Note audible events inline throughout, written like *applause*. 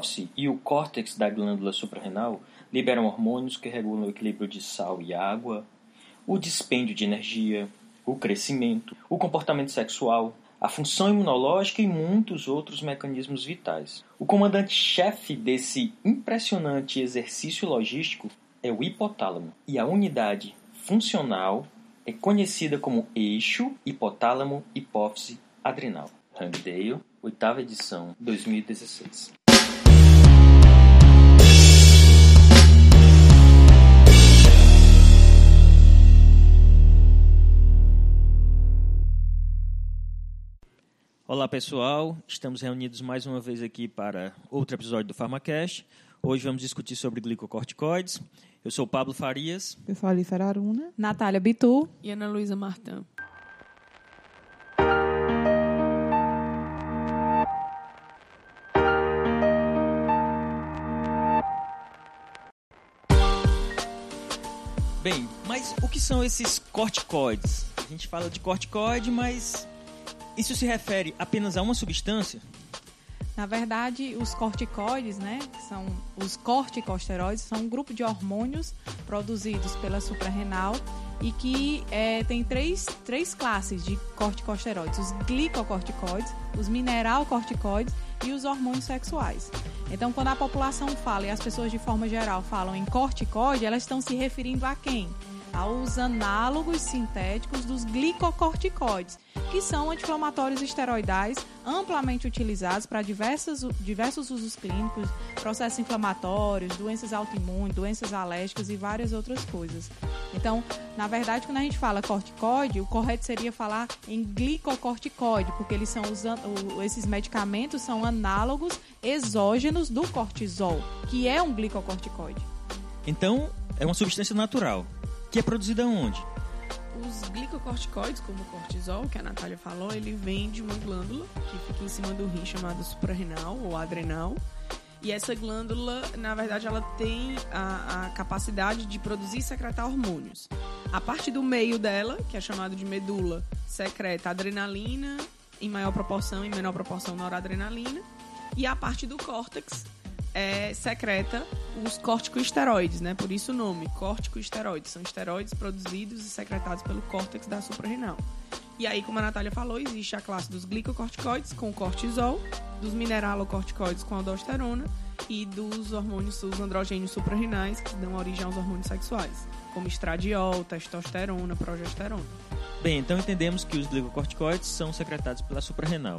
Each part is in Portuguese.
hipófise e o córtex da glândula suprarrenal liberam hormônios que regulam o equilíbrio de sal e água, o dispêndio de energia, o crescimento, o comportamento sexual, a função imunológica e muitos outros mecanismos vitais. O comandante-chefe desse impressionante exercício logístico é o hipotálamo, e a unidade funcional é conhecida como eixo hipotálamo-hipófise-adrenal. Rangdale, oitava edição, 2016. Olá pessoal, estamos reunidos mais uma vez aqui para outro episódio do PharmaCast. Hoje vamos discutir sobre glicocorticoides. Eu sou Pablo Farias. Eu sou Alice Araruna. Natália Bitu. E Ana Luísa Martã. Bem, mas o que são esses corticoides? A gente fala de corticoide, mas isso se refere apenas a uma substância? Na verdade, os corticoides, né, são os corticosteroides, são um grupo de hormônios produzidos pela suprarrenal e que é, tem três, três classes de corticosteroides: os glicocorticoides, os mineralcorticoides e os hormônios sexuais. Então, quando a população fala e as pessoas de forma geral falam em corticoide, elas estão se referindo a quem? Aos análogos sintéticos dos glicocorticoides que são anti-inflamatórios esteroidais amplamente utilizados para diversos, diversos usos clínicos, processos inflamatórios, doenças autoimunes, doenças alérgicas e várias outras coisas. Então, na verdade, quando a gente fala corticoide, o correto seria falar em glicocorticoide, porque eles são os, esses medicamentos são análogos exógenos do cortisol, que é um glicocorticoide. Então, é uma substância natural, que é produzida onde? Os glicocorticoides, como o cortisol, que a Natália falou, ele vem de uma glândula que fica em cima do rim chamada suprarrenal ou adrenal. E essa glândula, na verdade, ela tem a, a, capacidade de produzir e secretar hormônios. A parte do meio dela, que é chamada de medula, secreta adrenalina em maior proporção e menor proporção noradrenalina. E a parte do córtex, é, secreta os corticosteroides, né? Por isso o nome, corticosteroides. São esteroides produzidos e secretados pelo córtex da suprarrenal. E aí, como a Natália falou, existe a classe dos glicocorticoides com cortisol, dos mineralocorticoides com aldosterona e dos hormônios, os androgênios suprarrenais que dão origem aos hormônios sexuais, como estradiol, testosterona, progesterona. Bem, então entendemos que os glicocorticoides são secretados pela suprarrenal.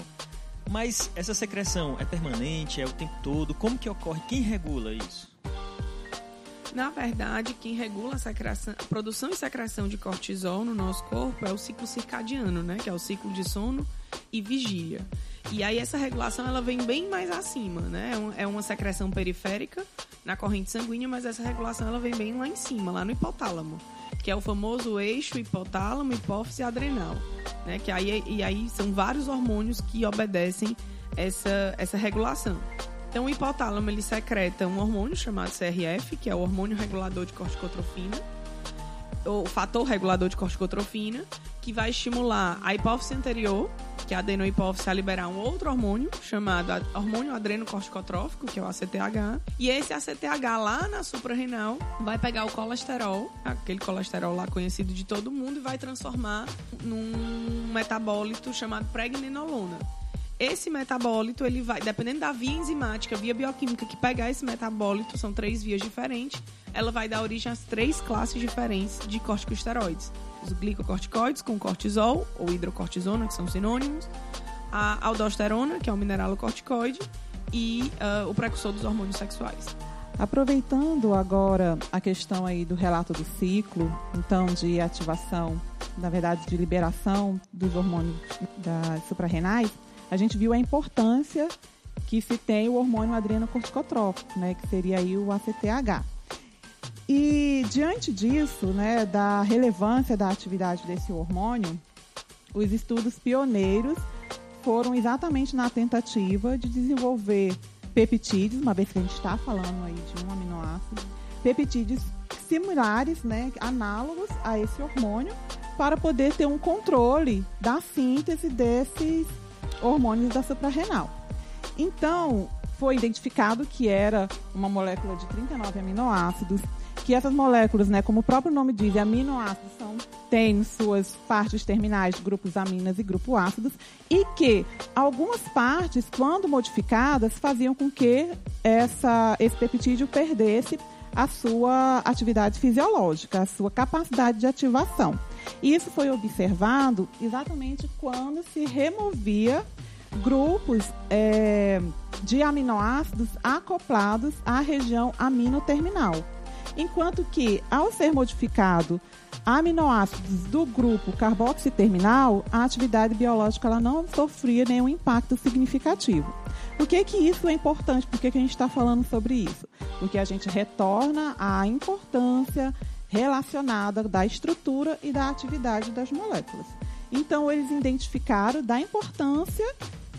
Mas essa secreção é permanente, é o tempo todo? Como que ocorre? Quem regula isso? Na verdade, quem regula a, secreção, a produção e secreção de cortisol no nosso corpo é o ciclo circadiano, né? Que é o ciclo de sono e vigília. E aí essa regulação ela vem bem mais acima, né? É, é uma secreção periférica na corrente sanguínea, mas essa regulação ela vem bem lá em cima, lá no hipotálamo que é o famoso eixo hipotálamo, hipófise adrenal, né? Que aí e aí são vários hormônios que obedecem essa essa regulação. Então o hipotálamo ele secreta um hormônio chamado CRF, que é o hormônio regulador de corticotrofina, o fator regulador de corticotrofina, que vai estimular a hipófise anterior, que é a adenohipófise, a liberar um outro hormônio chamado hormônio adrenocorticotrófico, que é o ACTH. E esse ACTH lá na suprarrenal vai pegar o colesterol, aquele colesterol lá conhecido de todo mundo, e vai transformar num metabólito chamado pregnenolona. Esse metabólito, ele vai, dependendo da via enzimática, via bioquímica que pegar esse metabólito, são três vias diferentes, ela vai dar origem às três classes diferentes de corticosteroides. Os glicocorticoides com cortisol ou hidrocortisona, que são sinônimos, a aldosterona, que é um mineralocorticoide, e uh, o precursor dos hormônios sexuais. Aproveitando agora a questão aí do relato do ciclo, então de ativação, na verdade de liberação dos hormônios das suprarrenais, a gente viu a importância que se tem o hormônio adrenocorticotrófico, né, que seria aí o ACTH. E diante disso, né, da relevância da atividade desse hormônio, os estudos pioneiros foram exatamente na tentativa de desenvolver peptídeos, uma vez que a gente está falando aí de um aminoácido, peptídeos similares, né, análogos a esse hormônio, para poder ter um controle da síntese desses hormônios da suprarrenal. Então, foi identificado que era uma molécula de 39 aminoácidos, que essas moléculas, né, como o próprio nome diz, aminoácidos são têm suas partes terminais grupos aminas e grupo ácidos, e que algumas partes, quando modificadas, faziam com que essa, esse peptídeo perdesse a sua atividade fisiológica, a sua capacidade de ativação. Isso foi observado exatamente quando se removia grupos é, de aminoácidos acoplados à região aminoterminal. Enquanto que, ao ser modificado aminoácidos do grupo carboxiterminal, a atividade biológica ela não sofria nenhum impacto significativo. Por que, que isso é importante? Por que, que a gente está falando sobre isso? Porque a gente retorna à importância relacionada da estrutura e da atividade das moléculas. Então, eles identificaram da importância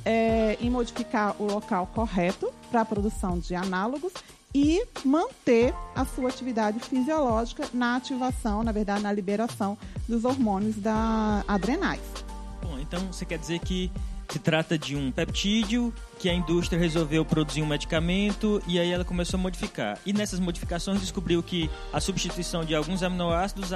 é, em modificar o local correto para a produção de análogos e manter a sua atividade fisiológica na ativação, na verdade, na liberação dos hormônios da adrenais. Bom, então você quer dizer que se trata de um peptídeo que a indústria resolveu produzir um medicamento e aí ela começou a modificar. E nessas modificações descobriu que a substituição de alguns aminoácidos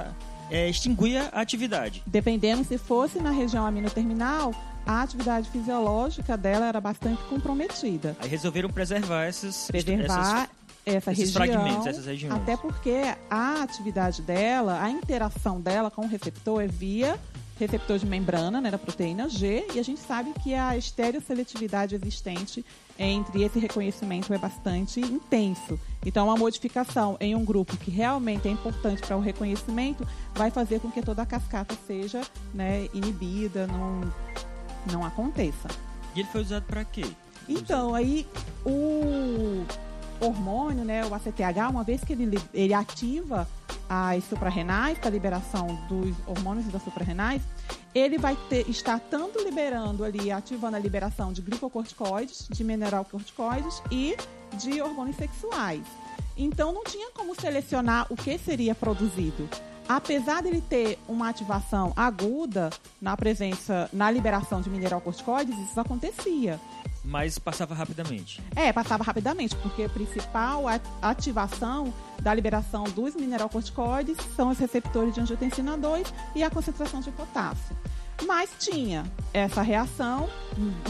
é, extinguia a atividade. Dependendo se fosse na região aminoterminal, a atividade fisiológica dela era bastante comprometida. Aí resolveram preservar essas preservar essas essa esses região, fragmentos, essas regiões. até porque a atividade dela, a interação dela com o receptor é via receptor de membrana, né, da proteína G, e a gente sabe que a estereoseletividade existente entre esse reconhecimento é bastante intenso. Então, uma modificação em um grupo que realmente é importante para o reconhecimento vai fazer com que toda a cascata seja né, inibida, não, não aconteça. E ele foi usado para quê? Então, aí o hormônio, né, o ACTH, uma vez que ele, ele ativa as suprarrenais, para a liberação dos hormônios das suprarrenais, ele vai ter, estar tanto liberando ali, ativando a liberação de glicocorticoides, de mineralcorticoides e de hormônios sexuais. Então não tinha como selecionar o que seria produzido. Apesar dele ter uma ativação aguda na presença, na liberação de mineralcorticoides, isso acontecia mas passava rapidamente. É, passava rapidamente, porque a principal ativação da liberação dos mineralocorticoides são os receptores de angiotensina 2 e a concentração de potássio. Mas tinha essa reação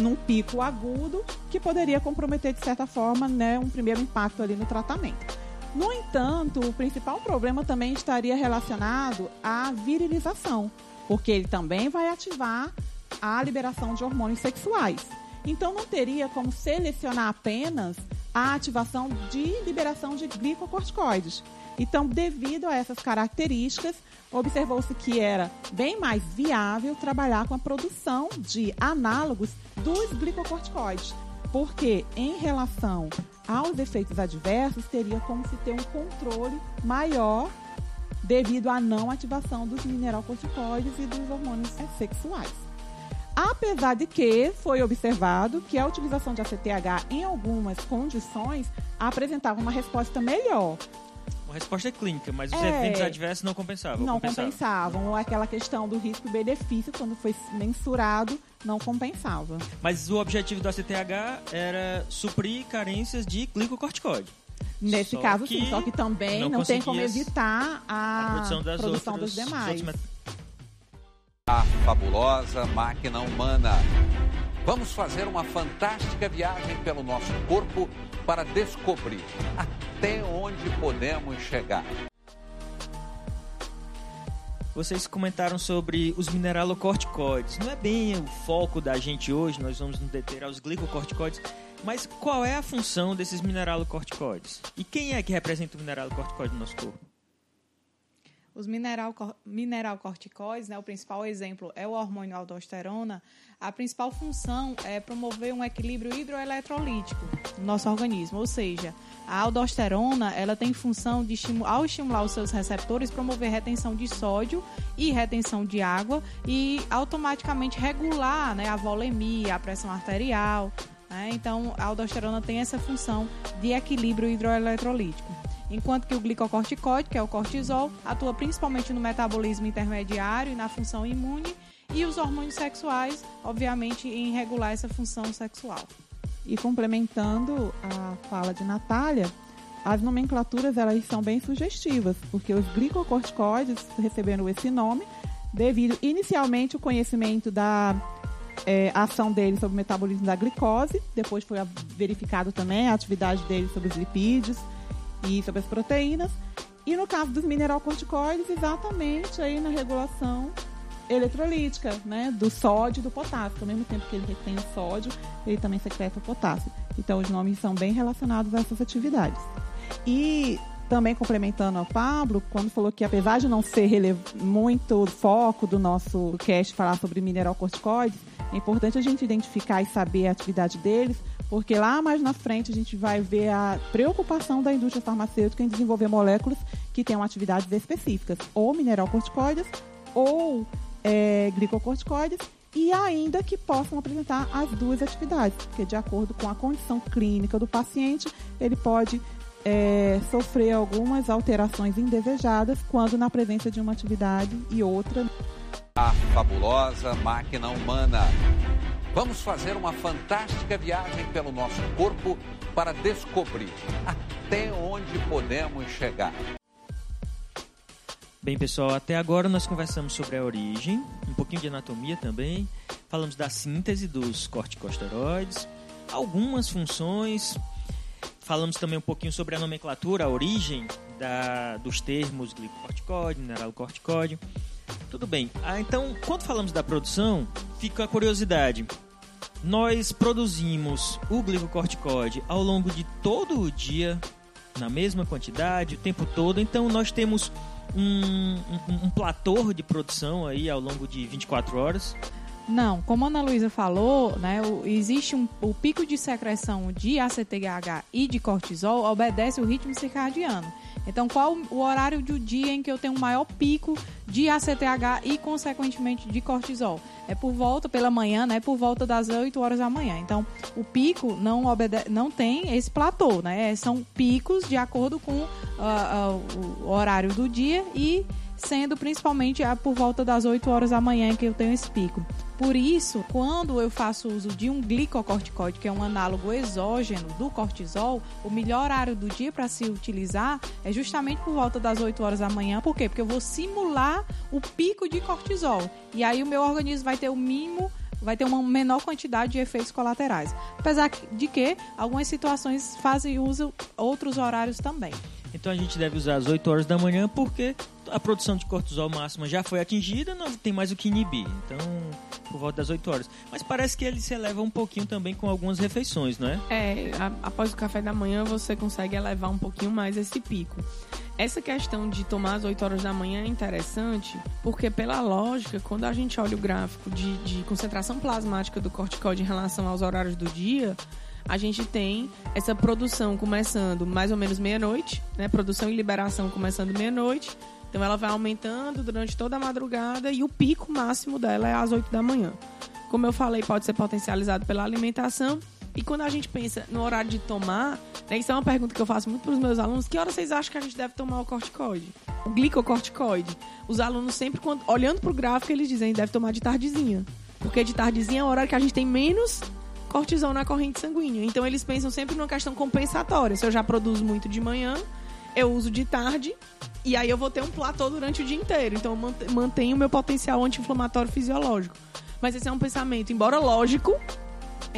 num pico agudo que poderia comprometer, de certa forma, né, um primeiro impacto ali no tratamento. No entanto, o principal problema também estaria relacionado à virilização, porque ele também vai ativar a liberação de hormônios sexuais. Então não teria como selecionar apenas a ativação de liberação de glicocorticoides. Então, devido a essas características, observou-se que era bem mais viável trabalhar com a produção de análogos dos glicocorticoides, porque em relação aos efeitos adversos, teria como se ter um controle maior devido à não ativação dos mineralcorticoides e dos hormônios sexuais. Apesar de que foi observado que a utilização de ACTH em algumas condições apresentava uma resposta melhor. Uma resposta clínica, mas os é, eventos adversos não compensavam. Não compensavam. compensavam. Aquela questão do risco-benefício, quando foi mensurado, não compensava. Mas o objetivo do ACTH era suprir carências de glicocorticoide. Nesse só caso, sim. Só que também não, não tem como evitar a, a produção, das produção outras, dos demais. A fabulosa máquina humana. Vamos fazer uma fantástica viagem pelo nosso corpo para descobrir até onde podemos chegar. Vocês comentaram sobre os mineralocorticoides. Não é bem o foco da gente hoje, nós vamos nos deter aos glicocorticoides. Mas qual é a função desses mineralocorticoides? E quem é que representa o mineralocorticoide no nosso corpo? Os mineral, mineralcorticoides, né, o principal exemplo é o hormônio aldosterona, a principal função é promover um equilíbrio hidroeletrolítico no nosso organismo, ou seja, a aldosterona ela tem função de, ao estimular os seus receptores, promover retenção de sódio e retenção de água e automaticamente regular né, a volemia, a pressão arterial. Né? Então, a aldosterona tem essa função de equilíbrio hidroeletrolítico enquanto que o glicocorticoide, que é o cortisol, atua principalmente no metabolismo intermediário e na função imune, e os hormônios sexuais, obviamente, em regular essa função sexual. E complementando a fala de Natália, as nomenclaturas elas são bem sugestivas, porque os glicocorticoides receberam esse nome devido inicialmente o conhecimento da é, ação deles sobre o metabolismo da glicose, depois foi verificado também a atividade deles sobre os lipídios e sobre as proteínas, e no caso dos mineralocorticoides, exatamente aí na regulação eletrolítica, né, do sódio e do potássio. Ao mesmo tempo que ele retém o sódio, ele também secreta o potássio. Então, os nomes são bem relacionados a essas atividades. E também complementando ao Pablo, quando falou que apesar de não ser muito foco do nosso cast falar sobre mineralocorticoides, é importante a gente identificar e saber a atividade deles, porque lá mais na frente a gente vai ver a preocupação da indústria farmacêutica em desenvolver moléculas que tenham atividades específicas, ou mineralocorticoides, ou é, glicocorticoides e ainda que possam apresentar as duas atividades, porque de acordo com a condição clínica do paciente, ele pode é, sofrer algumas alterações indesejadas quando na presença de uma atividade e outra. A fabulosa máquina humana. Vamos fazer uma fantástica viagem pelo nosso corpo para descobrir até onde podemos chegar. Bem, pessoal, até agora nós conversamos sobre a origem, um pouquinho de anatomia também, falamos da síntese dos corticosteroides, algumas funções, falamos também um pouquinho sobre a nomenclatura, a origem da, dos termos glicocorticoide, mineralocorticoide. Tudo bem. Ah, então, quando falamos da produção, fica a curiosidade. Nós produzimos o glicocorticoide ao longo de todo o dia, na mesma quantidade, o tempo todo. Então, nós temos um, um, um platô de produção aí ao longo de 24 horas? Não, como a Ana Luísa falou, né, o, existe um, o pico de secreção de ACTH e de cortisol obedece o ritmo circadiano. Então, qual o horário do dia em que eu tenho um maior pico de ACTH e, consequentemente, de cortisol? É por volta, pela manhã, né? Por volta das 8 horas da manhã. Então, o pico não, não tem esse platô, né? São picos de acordo com uh, uh, o horário do dia e sendo principalmente por volta das 8 horas da manhã que eu tenho esse pico. Por isso, quando eu faço uso de um glicocorticoide, que é um análogo exógeno do cortisol, o melhor horário do dia para se utilizar é justamente por volta das 8 horas da manhã. Por quê? Porque eu vou simular o pico de cortisol. E aí o meu organismo vai ter o mínimo vai ter uma menor quantidade de efeitos colaterais. Apesar de que algumas situações fazem uso outros horários também. Então a gente deve usar às 8 horas da manhã porque a produção de cortisol máxima já foi atingida, não tem mais o que inibir. Então, por volta das 8 horas. Mas parece que ele se eleva um pouquinho também com algumas refeições, não é? É, a, após o café da manhã você consegue elevar um pouquinho mais esse pico. Essa questão de tomar às 8 horas da manhã é interessante, porque pela lógica, quando a gente olha o gráfico de, de concentração plasmática do corticoide em relação aos horários do dia, a gente tem essa produção começando mais ou menos meia-noite, né? Produção e liberação começando meia-noite. Então ela vai aumentando durante toda a madrugada e o pico máximo dela é às 8 da manhã. Como eu falei, pode ser potencializado pela alimentação. E quando a gente pensa no horário de tomar, né, isso é uma pergunta que eu faço muito para os meus alunos: que hora vocês acham que a gente deve tomar o corticoide? O glicocorticoide. Os alunos sempre, quando, olhando para o gráfico, eles dizem deve tomar de tardezinha. Porque de tardezinha é o horário que a gente tem menos cortisol na corrente sanguínea. Então eles pensam sempre numa questão compensatória. Se eu já produzo muito de manhã, eu uso de tarde e aí eu vou ter um platô durante o dia inteiro. Então eu mantenho o meu potencial anti-inflamatório fisiológico. Mas esse é um pensamento, embora lógico,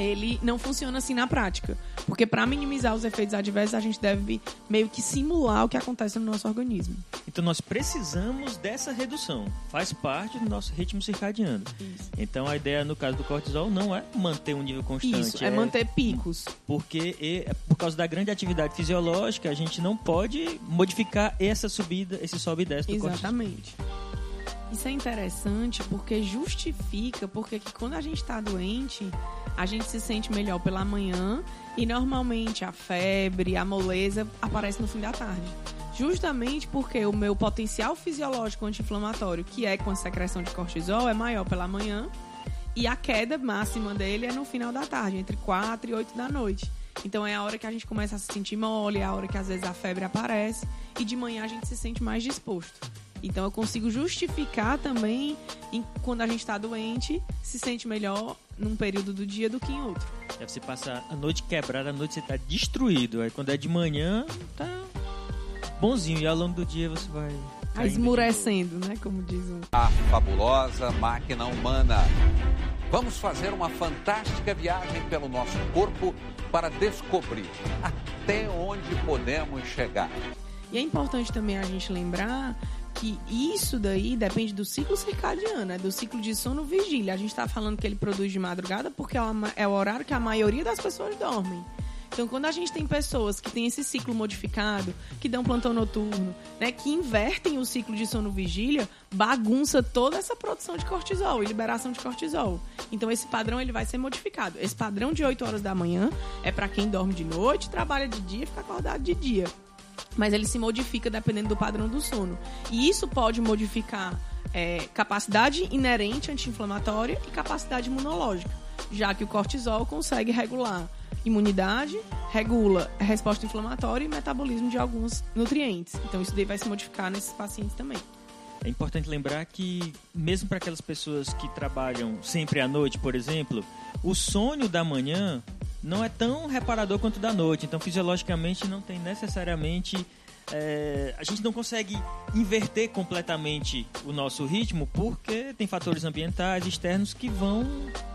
ele não funciona assim na prática. Porque para minimizar os efeitos adversos, a gente deve meio que simular o que acontece no nosso organismo. Então nós precisamos dessa redução. Faz parte do nosso ritmo circadiano. Isso. Então a ideia no caso do cortisol não é manter um nível constante. Isso, é, é manter picos. Porque é, por causa da grande atividade fisiológica, a gente não pode modificar essa subida, esse sobe e desce do Exatamente. cortisol. Isso é interessante porque justifica porque que quando a gente está doente, a gente se sente melhor pela manhã e normalmente a febre, a moleza aparece no fim da tarde. Justamente porque o meu potencial fisiológico anti-inflamatório, que é com a secreção de cortisol, é maior pela manhã e a queda máxima dele é no final da tarde, entre 4 e 8 da noite. Então é a hora que a gente começa a se sentir mole, é a hora que às vezes a febre aparece e de manhã a gente se sente mais disposto. Então eu consigo justificar também em, quando a gente está doente, se sente melhor num período do dia do que em outro. Deve você passar a noite quebrada, a noite você tá destruído. Aí quando é de manhã, tá bonzinho. E ao longo do dia você vai. Tá esmurecendo, né? Como diz um. A fabulosa máquina humana. Vamos fazer uma fantástica viagem pelo nosso corpo para descobrir até onde podemos chegar. E é importante também a gente lembrar que isso daí depende do ciclo circadiano, né? do ciclo de sono vigília. A gente está falando que ele produz de madrugada porque é, é o horário que a maioria das pessoas dormem. Então, quando a gente tem pessoas que têm esse ciclo modificado, que dão plantão noturno, né, que invertem o ciclo de sono vigília, bagunça toda essa produção de cortisol e liberação de cortisol. Então, esse padrão ele vai ser modificado. Esse padrão de 8 horas da manhã é para quem dorme de noite, trabalha de dia fica acordado de dia mas ele se modifica dependendo do padrão do sono. E isso pode modificar é, capacidade inerente anti-inflamatória e capacidade imunológica, já que o cortisol consegue regular imunidade, regula a resposta inflamatória e metabolismo de alguns nutrientes. Então isso daí vai se modificar nesses pacientes também. É importante lembrar que, mesmo para aquelas pessoas que trabalham sempre à noite, por exemplo, o sonho da manhã não é tão reparador quanto da noite. Então, fisiologicamente, não tem necessariamente. É, a gente não consegue inverter completamente o nosso ritmo porque tem fatores ambientais externos que vão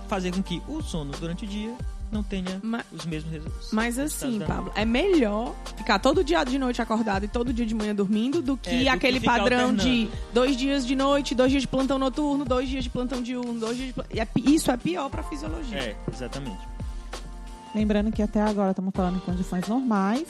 fazer com que o sono durante o dia não tenha mas, os mesmos resultados. Mas assim, Pablo, é melhor ficar todo dia de noite acordado e todo dia de manhã dormindo do que é, do aquele que padrão alternando. de dois dias de noite, dois dias de plantão noturno, dois dias de plantão diurno, dois dias de... É, isso é pior para a fisiologia. É, exatamente. Lembrando que até agora estamos falando em condições normais,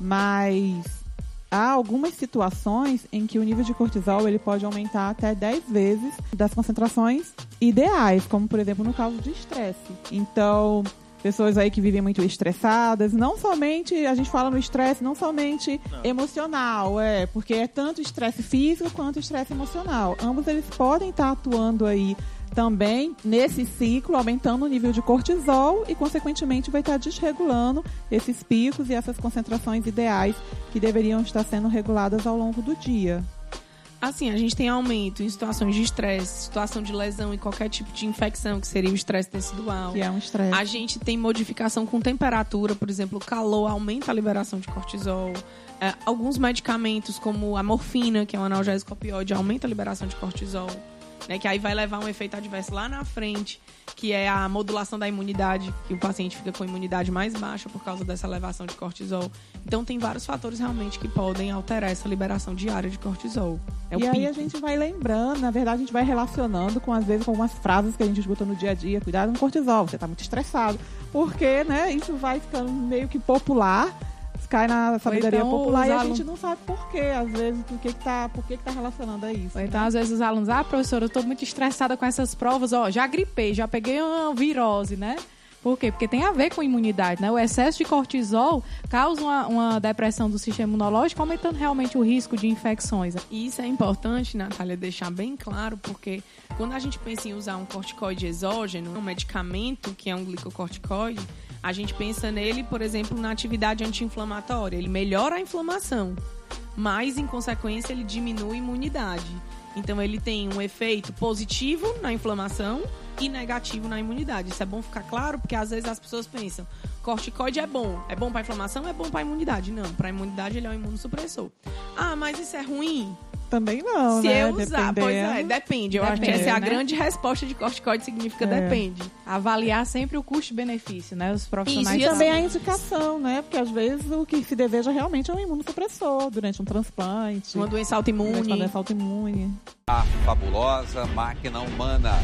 mas há algumas situações em que o nível de cortisol ele pode aumentar até 10 vezes das concentrações ideais, como por exemplo no caso de estresse. Então, pessoas aí que vivem muito estressadas, não somente, a gente fala no estresse, não somente não. emocional, é, porque é tanto estresse físico quanto estresse emocional. Ambos eles podem estar atuando aí também nesse ciclo, aumentando o nível de cortisol e, consequentemente, vai estar desregulando esses picos e essas concentrações ideais que deveriam estar sendo reguladas ao longo do dia. Assim, a gente tem aumento em situações de estresse, situação de lesão e qualquer tipo de infecção, que seria o estresse tecidual. Que é um estresse. A gente tem modificação com temperatura, por exemplo, o calor aumenta a liberação de cortisol. É, alguns medicamentos, como a morfina, que é um analgésico opioide, aumenta a liberação de cortisol né? Que aí vai levar um efeito adverso lá na frente, que é a modulação da imunidade, que o paciente fica com imunidade mais baixa por causa dessa elevação de cortisol. Então tem vários fatores realmente que podem alterar essa liberação diária de cortisol. É e aí a gente vai lembrando, na verdade a gente vai relacionando com às vezes com algumas frases que a gente escuta no dia a dia, cuidado com cortisol, você está muito estressado. Porque, né, isso vai ficando meio que popular cai na sabedoria então, popular e a gente não sabe por quê, às vezes, por que, que, tá, por que, que tá relacionando a isso. Ou então, né? às vezes, os alunos, ah, professora, eu estou muito estressada com essas provas, ó, já gripei, já peguei uma virose, né? Por quê? Porque tem a ver com imunidade, né? O excesso de cortisol causa uma, uma, depressão do sistema imunológico, aumentando realmente o risco de infecções. E isso é importante, Natália, deixar bem claro, porque quando a gente pensa em usar um corticoide exógeno, um medicamento que é um glicocorticoide, a gente pensa nele, por exemplo, na atividade anti-inflamatória. Ele melhora a inflamação, mas, em consequência, ele diminui a imunidade. Então, ele tem um efeito positivo na inflamação e negativo na imunidade. Isso é bom ficar claro, porque às vezes as pessoas pensam: corticoide é bom, é bom para inflamação, é bom para imunidade. Não, para imunidade ele é um imunossupressor. Ah, mas isso é ruim? Também não, Se né? eu usar, pois é, depende. Eu depende, acho que essa é a né? grande resposta de corticoide, significa é. depende. Avaliar sempre o custo-benefício, né? Os profissionais... Isso, e também a indicação, né? Porque às vezes o que se deseja realmente é um imunossupressor durante um transplante. Uma doença autoimune. Uma doença autoimune. A fabulosa máquina humana.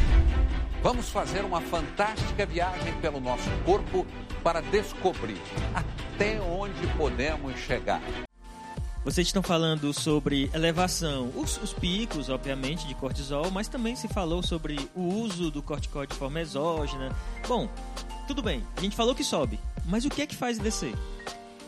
Vamos fazer uma fantástica viagem pelo nosso corpo para descobrir até onde podemos chegar. Vocês estão falando sobre elevação, os, os, picos, obviamente, de cortisol, mas também se falou sobre o uso do corticoide de forma exógena. Bom, tudo bem, a gente falou que sobe, mas o que é que faz descer?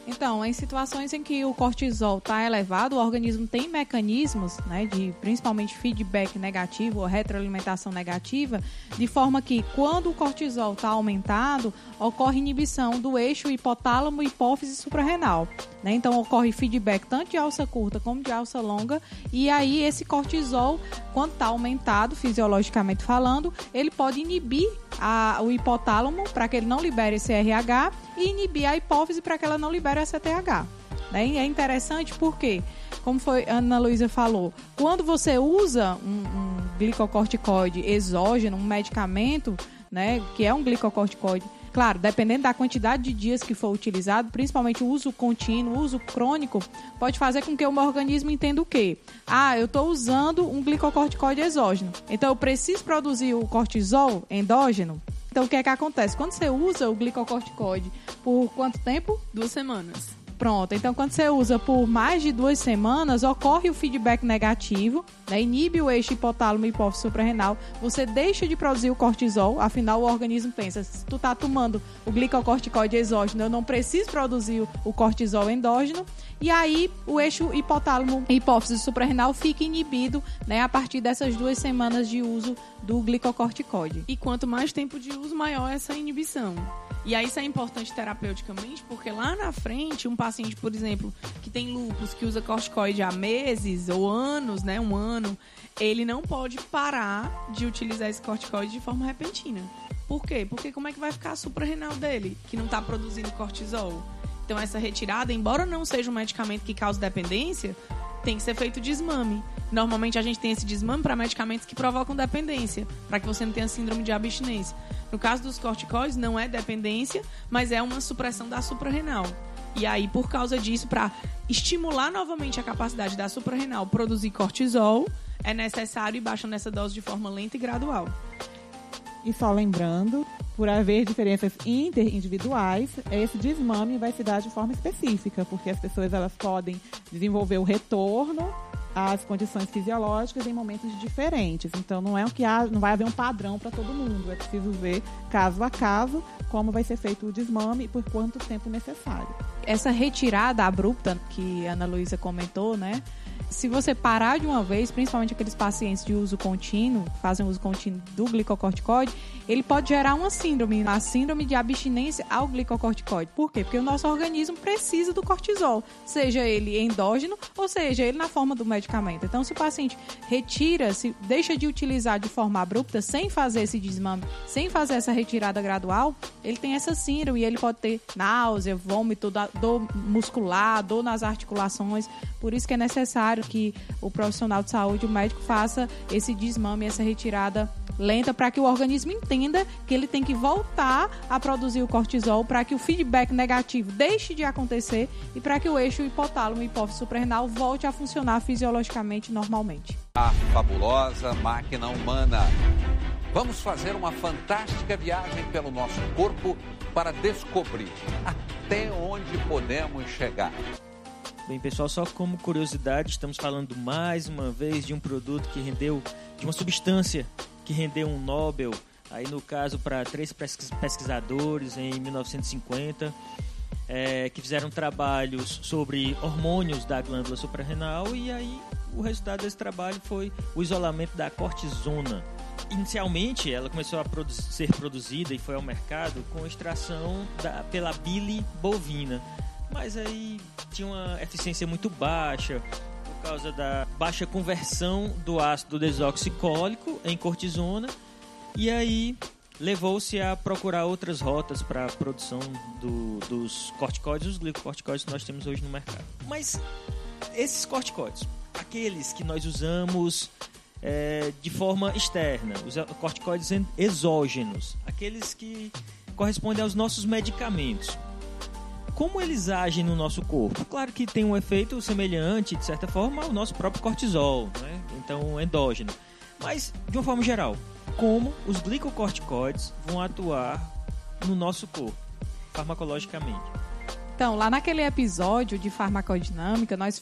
Então, em situações em que o cortisol está elevado, o organismo tem mecanismos, né, de principalmente feedback negativo ou retroalimentação negativa, de forma que quando o cortisol está aumentado, ocorre inibição do eixo hipotálamo hipófise suprarrenal. Né? Então ocorre feedback tanto de alça curta como de alça longa. E aí esse cortisol, quando está aumentado, fisiologicamente falando, ele pode inibir a, o hipotálamo para que ele não libere esse RH e inibir a hipófise para que ela não libere esse TH. Né? E é interessante porque, como foi Ana Luísa falou, quando você usa um, um glicocorticoide exógeno, um medicamento, né, que é um glicocorticoide Claro, dependendo da quantidade de dias que for utilizado, principalmente o uso contínuo, o uso crônico, pode fazer com que o meu organismo entenda o quê? Ah, eu estou usando um glicocorticoide exógeno. Então eu preciso produzir o cortisol endógeno. Então o que é que acontece? Quando você usa o glicocorticoide por quanto tempo? Duas semanas. Pronto, então quando você usa por mais de duas semanas, ocorre o feedback negativo, né? inibe o eixo hipotálamo hipófise suprarrenal, você deixa de produzir o cortisol, afinal o organismo pensa, se tu tá tomando o glicocorticoide exógeno, eu não preciso produzir o cortisol endógeno, e aí o eixo hipotálamo hipófise suprarrenal fica inibido né, a partir dessas duas semanas de uso do glicocorticoide. E quanto mais tempo de uso, maior essa inibição. E aí isso é importante terapeuticamente, porque lá na frente, um paciente, por exemplo, que tem lupus, que usa corticoide há meses ou anos, né, um ano, ele não pode parar de utilizar esse corticoide de forma repentina. Por quê? Porque como é que vai ficar a suprarrenal dele, que não está produzindo cortisol? Então essa retirada, embora não seja um medicamento que cause dependência, tem que ser feito desmame. Normalmente a gente tem esse desmame para medicamentos que provocam dependência, para que você não tenha síndrome de abstinência. No caso dos corticoides, não é dependência, mas é uma supressão da suprarrenal. E aí, por causa disso, para estimular novamente a capacidade da suprarrenal produzir cortisol, é necessário ir baixando essa dose de forma lenta e gradual. E só lembrando, por haver diferenças interindividuais, esse desmame vai se dar de forma específica, porque as pessoas elas podem desenvolver o retorno às condições fisiológicas em momentos diferentes. Então não é o que há, não vai haver um padrão para todo mundo. É preciso ver caso a caso como vai ser feito o desmame e por quanto tempo necessário. Essa retirada abrupta que a Ana Luísa comentou, né? Se você parar de uma vez, principalmente aqueles pacientes de uso contínuo, fazem uso contínuo do glicocorticoide, ele pode gerar uma síndrome, a síndrome de abstinência ao glicocorticoide. Por quê? Porque o nosso organismo precisa do cortisol, seja ele endógeno ou seja ele na forma do medicamento. Então, se o paciente retira, se deixa de utilizar de forma abrupta, sem fazer esse desmame, sem fazer essa retirada gradual, ele tem essa síndrome e ele pode ter náusea, vômito, dor muscular, dor nas articulações. Por isso que é necessário que o profissional de saúde, o médico, faça esse desmame, essa retirada lenta para que o organismo entenda que ele tem que voltar a produzir o cortisol para que o feedback negativo deixe de acontecer e para que o eixo hipotálamo e hipófise suprarrenal volte a funcionar fisiologicamente normalmente. A fabulosa máquina humana. Vamos fazer uma fantástica viagem pelo nosso corpo para descobrir até onde podemos chegar. Bem, pessoal, só como curiosidade, estamos falando mais uma vez de um produto que rendeu, de uma substância que rendeu um Nobel, aí no caso para três pesquisadores em 1950, é, que fizeram trabalhos sobre hormônios da glândula suprarrenal e aí o resultado desse trabalho foi o isolamento da cortisona. Inicialmente, ela começou a produ ser produzida e foi ao mercado com extração da, pela bile bovina mas aí tinha uma eficiência muito baixa por causa da baixa conversão do ácido desoxicólico em cortisona e aí levou-se a procurar outras rotas para a produção do, dos corticóides, os glicocorticóides que nós temos hoje no mercado. Mas esses corticóides, aqueles que nós usamos é, de forma externa, os corticóides exógenos, aqueles que correspondem aos nossos medicamentos, como eles agem no nosso corpo? Claro que tem um efeito semelhante, de certa forma, ao nosso próprio cortisol, né? então endógeno. Mas, de uma forma geral, como os glicocorticoides vão atuar no nosso corpo, farmacologicamente? Então, lá naquele episódio de farmacodinâmica, nós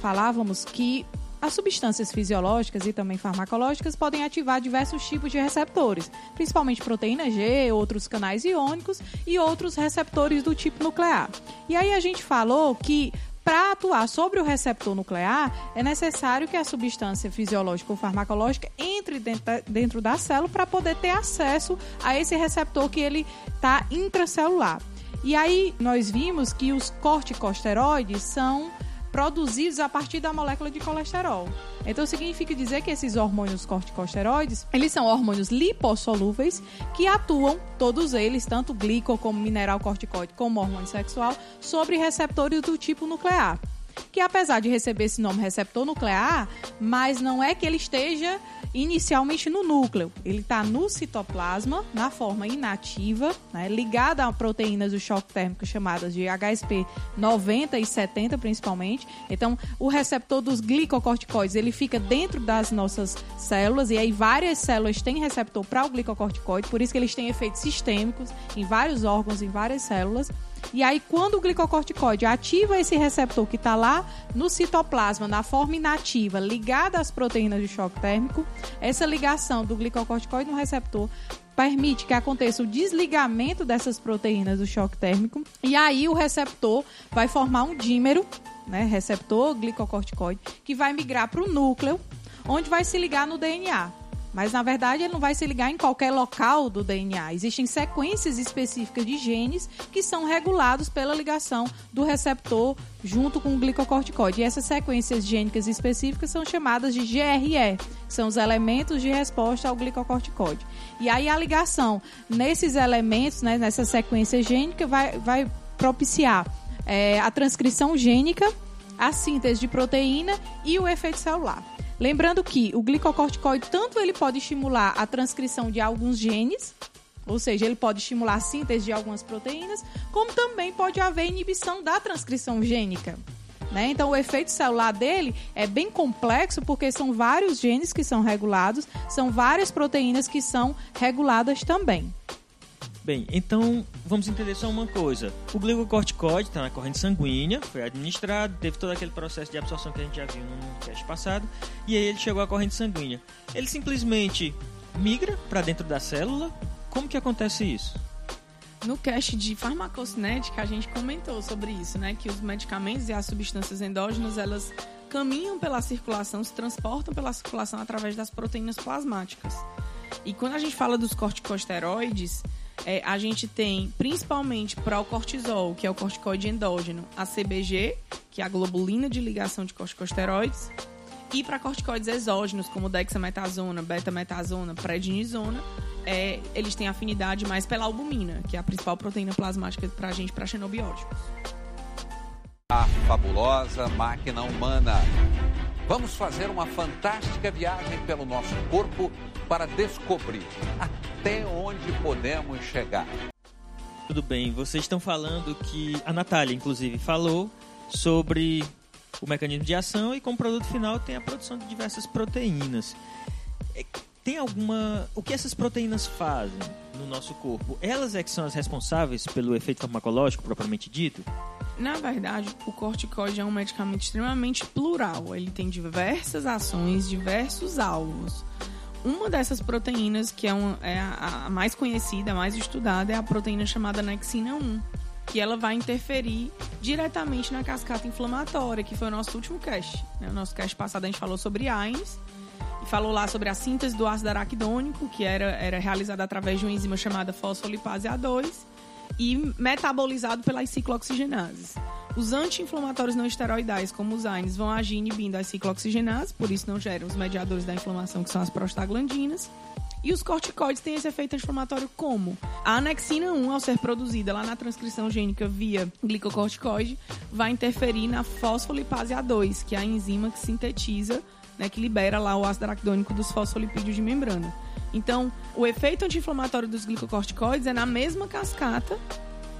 falávamos que as substâncias fisiológicas e também farmacológicas podem ativar diversos tipos de receptores, principalmente proteína G, outros canais iônicos e outros receptores do tipo nuclear. E aí a gente falou que para atuar sobre o receptor nuclear, é necessário que a substância fisiológica ou farmacológica entre dentro da célula para poder ter acesso a esse receptor que ele está intracelular. E aí nós vimos que os corticosteroides são produzidos a partir da molécula de colesterol. Então significa dizer que esses hormônios corticosteroides, eles são hormônios lipossolúveis que atuam, todos eles, tanto glico como mineral corticoide como hormônio sexual, sobre receptores do tipo nuclear que apesar de receber esse nome receptor nuclear, mas não é que ele esteja inicialmente no núcleo. Ele está no citoplasma, na forma inativa, né, ligada a proteínas do choque térmico chamadas de HSP 90 e 70 principalmente. Então, o receptor dos glicocorticoides, ele fica dentro das nossas células e aí várias células têm receptor para o glicocorticoide, por isso que eles têm efeitos sistêmicos em vários órgãos, em várias células. E aí, quando o glicocorticoide ativa esse receptor que está lá no citoplasma, na forma inativa, ligada às proteínas de choque térmico, essa ligação do glicocorticoide no receptor permite que aconteça o desligamento dessas proteínas do choque térmico e aí o receptor vai formar um dímero, né, receptor glicocorticoide, que vai migrar para o núcleo, onde vai se ligar no DNA. Mas na verdade ele não vai se ligar em qualquer local do DNA. Existem sequências específicas de genes que são regulados pela ligação do receptor junto com o glicocorticoide. E essas sequências gênicas específicas são chamadas de GRE, que são os elementos de resposta ao glicocorticoide. E aí a ligação nesses elementos, né, nessa sequência gênica, vai, vai propiciar é, a transcrição gênica, a síntese de proteína e o efeito celular. Lembrando que o glicocorticoide tanto ele pode estimular a transcrição de alguns genes, ou seja, ele pode estimular a síntese de algumas proteínas, como também pode haver inibição da transcrição gênica. Né? Então, o efeito celular dele é bem complexo porque são vários genes que são regulados, são várias proteínas que são reguladas também. Bem, então vamos entender só uma coisa. O glicocorticoide está na corrente sanguínea, foi administrado, teve todo aquele processo de absorção que a gente já viu no teste passado, e aí ele chegou à corrente sanguínea. Ele simplesmente migra para dentro da célula. Como que acontece isso? No cast de farmacocinética a gente comentou sobre isso, né? Que os medicamentos e as substâncias endógenas elas caminham pela circulação, se transportam pela circulação através das proteínas plasmáticas. E quando a gente fala dos corticosteroides, é, a gente tem principalmente para o cortisol, que é o corticoide endógeno, a CBG, que é a globulina de ligação de corticosteroides, e para corticoides exógenos, como dexametasona, betametasona, prednisona, é, eles têm afinidade mais pela albumina, que é a principal proteína plasmática para a gente, para xenobióticos. A fabulosa máquina humana. Vamos fazer uma fantástica viagem pelo nosso corpo para descobrir até onde podemos chegar. Tudo bem, vocês estão falando que a Natália, inclusive, falou sobre o mecanismo de ação e como produto final tem a produção de diversas proteínas. É, tem alguma. O que essas proteínas fazem no nosso corpo? Elas é que são as responsáveis pelo efeito farmacológico propriamente dito? Na verdade, o corticoide é um medicamento extremamente plural. Ele tem diversas ações, diversos alvos. Uma dessas proteínas, que é, é a, a, mais conhecida, a mais estudada, é a proteína chamada Nexina 1, que ela vai interferir diretamente na cascata inflamatória, que foi o nosso último cast. Né? O nosso cast passado a gente falou sobre AINES, e falou lá sobre a síntese do ácido araquidônico, que era, era realizada através de uma enzima chamada fosfolipase A2, e metabolizado pelas ciclooxigenases. Os anti-inflamatórios não esteroidais, como os AINES, vão agir inibindo as ciclooxigenases, por isso não geram os mediadores da inflamação, que são as prostaglandinas. E os corticoides têm esse efeito anti-inflamatório como? A anexina 1, ao ser produzida lá na transcrição gênica via glicocorticoide, vai interferir na fosfolipase A2, que é a enzima que sintetiza, né, que libera lá o ácido araquidônico dos fosfolipídios de membrana. Então, o efeito anti-inflamatório dos glicocorticoides é na mesma cascata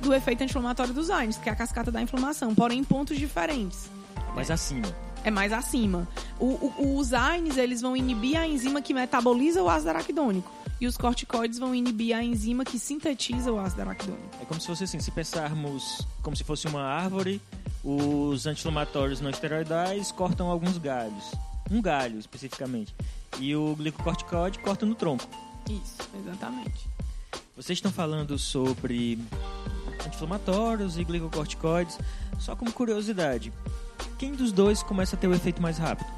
do efeito anti-inflamatório dos AINES, que é a cascata da inflamação, porém em pontos diferentes. Mais acima. É mais acima. O, o, os AINES, eles vão inibir a enzima que metaboliza o ácido araquidônico. E os corticoides vão inibir a enzima que sintetiza o ácido araquidônico. É como se fosse assim, se pensarmos como se fosse uma árvore, os anti-inflamatórios não esteroidais cortam alguns galhos. Um galho, especificamente. E o glicocorticoide corta no tronco. Isso, exatamente. Vocês estão falando sobre anti-inflamatórios e glicocorticoides. Só como curiosidade, quem dos dois começa a ter o efeito mais rápido?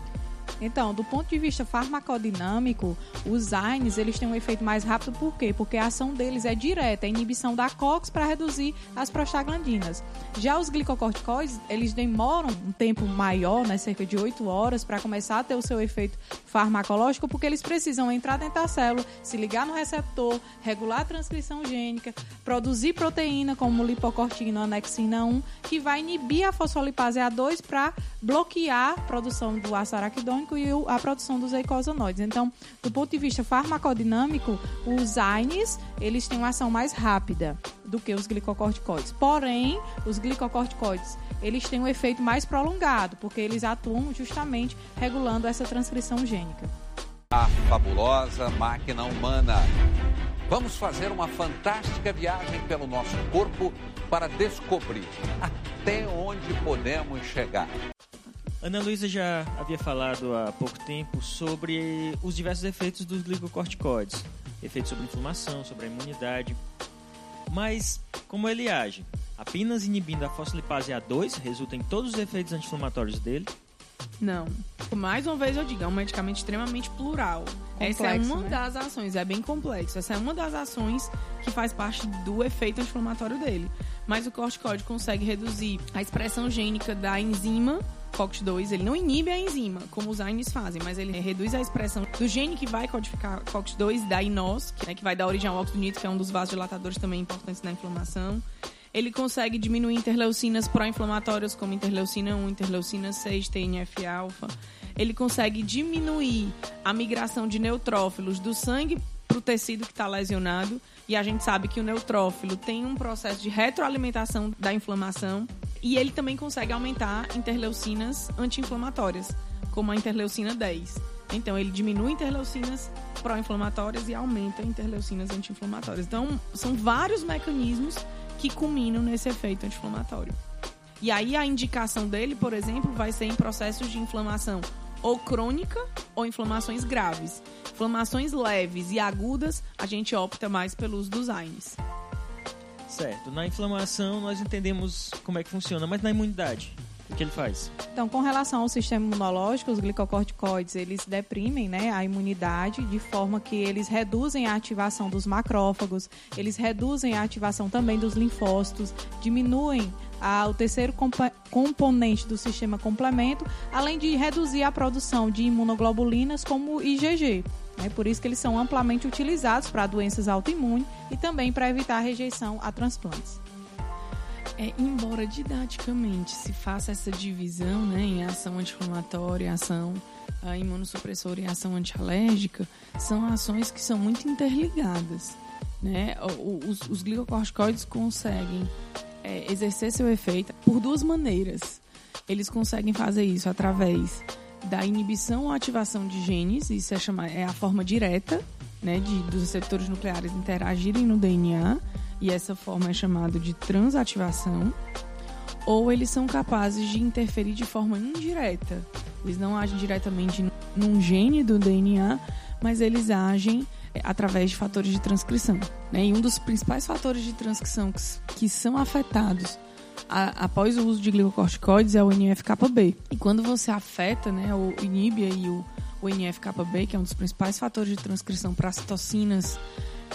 Então, do ponto de vista farmacodinâmico, os AINES eles têm um efeito mais rápido, por quê? Porque a ação deles é direta, a inibição da COX para reduzir as prostaglandinas. Já os glicocorticoides, eles demoram um tempo maior, né, cerca de 8 horas, para começar a ter o seu efeito farmacológico, porque eles precisam entrar dentro da célula, se ligar no receptor, regular a transcrição gênica, produzir proteína como lipocortina, anexina 1, que vai inibir a fosfolipase A2 para bloquear a produção do ácido araquidônico e a produção dos eicosanoides. Então, do ponto de vista farmacodinâmico, os AINES, eles têm uma ação mais rápida do que os glicocorticoides. Porém, os glicocorticoides, eles têm um efeito mais prolongado, porque eles atuam justamente regulando essa transcrição gênica. A fabulosa máquina humana. Vamos fazer uma fantástica viagem pelo nosso corpo para descobrir até onde podemos chegar. Ana Luísa já havia falado há pouco tempo sobre os diversos efeitos dos glicocorticoides, efeitos sobre a inflamação, sobre a imunidade. Mas como ele age? Apenas inibindo a fosfolipase A2 resulta em todos os efeitos anti-inflamatórios dele? Não. Mais uma vez eu digo, é um medicamento extremamente plural. Essa é uma né? das ações, é bem complexo. Essa é uma das ações que faz parte do efeito anti-inflamatório dele. Mas o corticoide consegue reduzir a expressão gênica da enzima COX-2, ele não inibe a enzima, como os AINES fazem, mas ele reduz a expressão do gene que vai codificar COX-2 da INOS, que, né, que vai dar origem ao óxido nítrico, que é um dos vasodilatadores também importantes na inflamação. Ele consegue diminuir interleucinas pró-inflamatórias, como interleucina 1, interleucina 6, TNF-alfa. Ele consegue diminuir a migração de neutrófilos do sangue para o tecido que está lesionado. E a gente sabe que o neutrófilo tem um processo de retroalimentação da inflamação. E ele também consegue aumentar interleucinas anti-inflamatórias, como a interleucina 10. Então, ele diminui interleucinas pró-inflamatórias e aumenta interleucinas anti-inflamatórias. Então, são vários mecanismos que culminam nesse efeito anti-inflamatório. E aí, a indicação dele, por exemplo, vai ser em processos de inflamação ou crônica ou inflamações graves. Inflamações leves e agudas, a gente opta mais pelo uso dos AINES. Certo. Na inflamação nós entendemos como é que funciona, mas na imunidade, o que ele faz? Então, com relação ao sistema imunológico, os glicocorticoides, eles deprimem né, a imunidade de forma que eles reduzem a ativação dos macrófagos, eles reduzem a ativação também dos linfócitos, diminuem a, o terceiro comp componente do sistema complemento, além de reduzir a produção de imunoglobulinas como IgG. É por isso que eles são amplamente utilizados para doenças autoimunes e também para evitar a rejeição a transplantes. É, embora didaticamente se faça essa divisão né, em ação anti-inflamatória, ação uh, imunossupressora e ação antialérgica, são ações que são muito interligadas. Né? Os, os glicocorticoides conseguem é, exercer seu efeito por duas maneiras. Eles conseguem fazer isso através da inibição ou ativação de genes, isso é, chamar, é a forma direta né, de, dos receptores nucleares interagirem no DNA, e essa forma é chamada de transativação, ou eles são capazes de interferir de forma indireta. Eles não agem diretamente num gene do DNA, mas eles agem é, através de fatores de transcrição. Né? E um dos principais fatores de transcrição que, que são afetados a, após o uso de glicocorticoides é o NFKB. E quando você afeta, né, o inibe aí o, o NF-KB, que é um dos principais fatores de transcrição para citocinas, uh,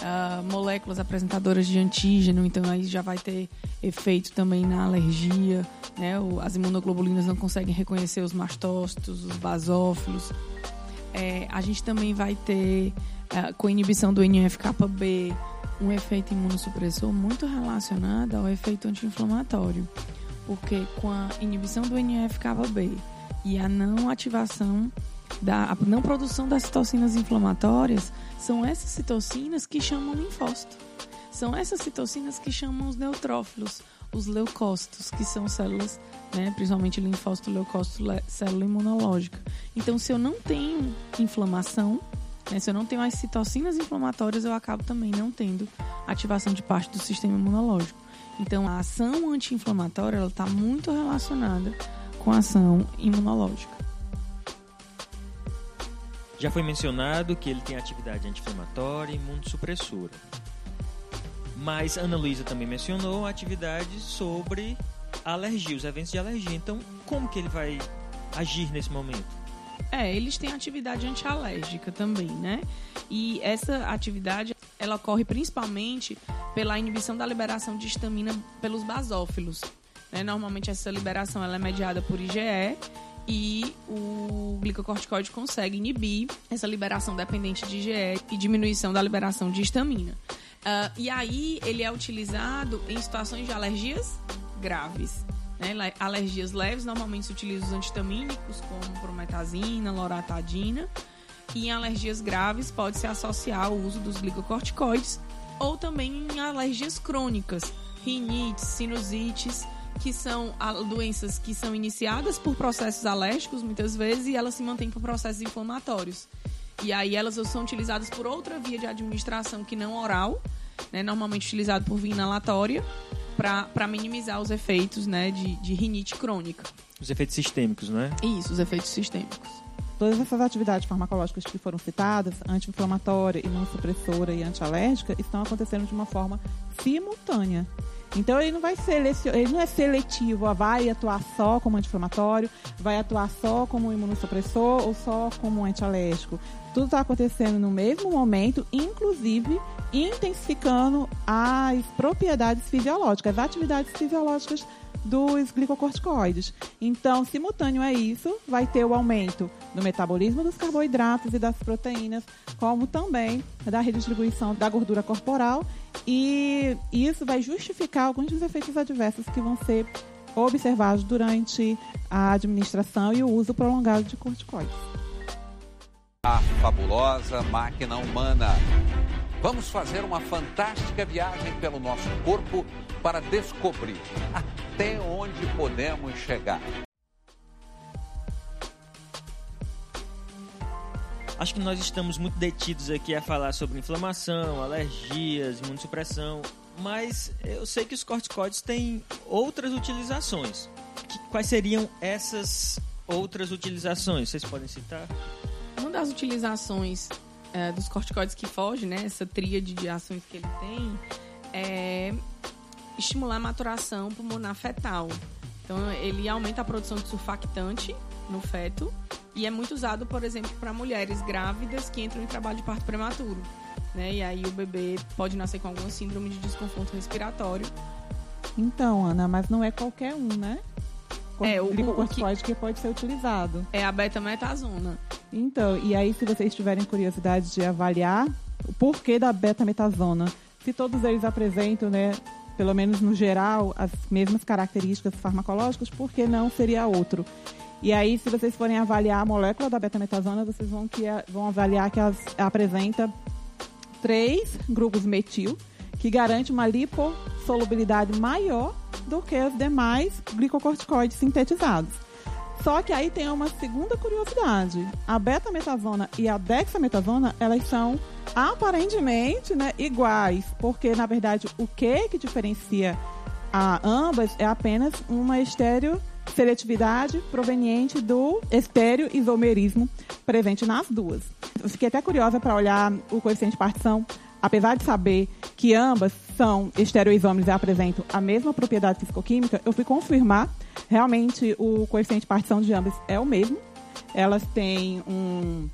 ah, moléculas apresentadoras de antígeno, então aí já vai ter efeito também na alergia, né? O, as imunoglobulinas não conseguem reconhecer os mastócitos, os basófilos. É, a gente também vai ter uh, com inibição do NFKB, um efeito imunossupressor muito relacionado ao efeito anti-inflamatório, porque com a inibição do NF-κB e a não ativação da a não produção das citocinas inflamatórias, são essas citocinas que chamam linfócito. São essas citocinas que chamam os neutrófilos, os leucócitos, que são células, né, principalmente linfócito, leucócito, célula imunológica. Então, se eu não tenho inflamação, né? Se eu não tenho as citocinas inflamatórias, eu acabo também não tendo ativação de parte do sistema imunológico. Então, a ação anti-inflamatória está muito relacionada com a ação imunológica. Já foi mencionado que ele tem atividade anti-inflamatória e imunossupressora. Mas Ana Luísa também mencionou a atividade sobre alergia, os eventos de alergia. Então, como que ele vai agir nesse momento? É, eles têm atividade antialérgica também, né? E essa atividade, ela ocorre principalmente pela inibição da liberação de histamina pelos basófilos. Né? Normalmente essa liberação ela é mediada por IgE e o glicocorticoide consegue inibir essa liberação dependente de IgE e diminuição da liberação de histamina. Uh, e aí ele é utilizado em situações de alergias graves. Né? Alergias leves, normalmente se utilizam os antihistamínicos, como prometazina, loratadina. E em alergias graves, pode se associar o uso dos glicocorticoides. Ou também em alergias crônicas, rinites, sinusites, que são doenças que são iniciadas por processos alérgicos, muitas vezes, e elas se mantêm por processos inflamatórios. E aí elas são utilizadas por outra via de administração que não oral, né, normalmente utilizado por via inalatória, para minimizar os efeitos né, de, de rinite crônica. Os efeitos sistêmicos, né? Isso, os efeitos sistêmicos. Todas essas atividades farmacológicas que foram citadas, anti-inflamatória, imunossupressora e antialérgica, estão acontecendo de uma forma simultânea. Então ele não vai selecionar, ele não é seletivo, ó, vai atuar só como anti-inflamatório, vai atuar só como imunossupressor ou só como antialérgico. Tudo está acontecendo no mesmo momento, inclusive intensificando as propriedades fisiológicas, as atividades fisiológicas dos glicocorticoides. Então, simultâneo a isso, vai ter o aumento do metabolismo dos carboidratos e das proteínas, como também da redistribuição da gordura corporal, e isso vai justificar alguns dos efeitos adversos que vão ser observados durante a administração e o uso prolongado de corticoides. A fabulosa máquina humana. Vamos fazer uma fantástica viagem pelo nosso corpo para descobrir até onde podemos chegar. Acho que nós estamos muito detidos aqui a falar sobre inflamação, alergias, imunossupressão, mas eu sei que os corticoides têm outras utilizações. Quais seriam essas outras utilizações? Vocês podem citar? Uma das utilizações é, dos corticoides que foge, né, essa tríade de ações que ele tem, é estimular a maturação pulmonar fetal. Então, ele aumenta a produção de surfactante no feto e é muito usado, por exemplo, para mulheres grávidas que entram em trabalho de parto prematuro. Né? E aí o bebê pode nascer com alguma síndrome de desconforto respiratório. Então, Ana, mas não é qualquer um, né? É, o glicocorticoide que... que pode ser utilizado. É a betametasona. Então, e aí se vocês tiverem curiosidade de avaliar o porquê da betametasona, se todos eles apresentam, né, pelo menos no geral, as mesmas características farmacológicas, por que não seria outro? E aí, se vocês forem avaliar a molécula da betametasona, vocês vão, que, vão avaliar que ela apresenta três grupos metil, que garante uma lipossolubilidade maior do que os demais glicocorticoides sintetizados. Só que aí tem uma segunda curiosidade. A betametasona e a dexametasona, elas são aparentemente né, iguais, porque na verdade o que que diferencia a ambas é apenas uma estéreo seletividade proveniente do estéreo-isomerismo presente nas duas. Eu fiquei até curiosa para olhar o coeficiente de partição apesar de saber que ambas são estereoisômeros e apresentam a mesma propriedade fisicoquímica, eu fui confirmar. Realmente, o coeficiente de partição de ambas é o mesmo. Elas têm um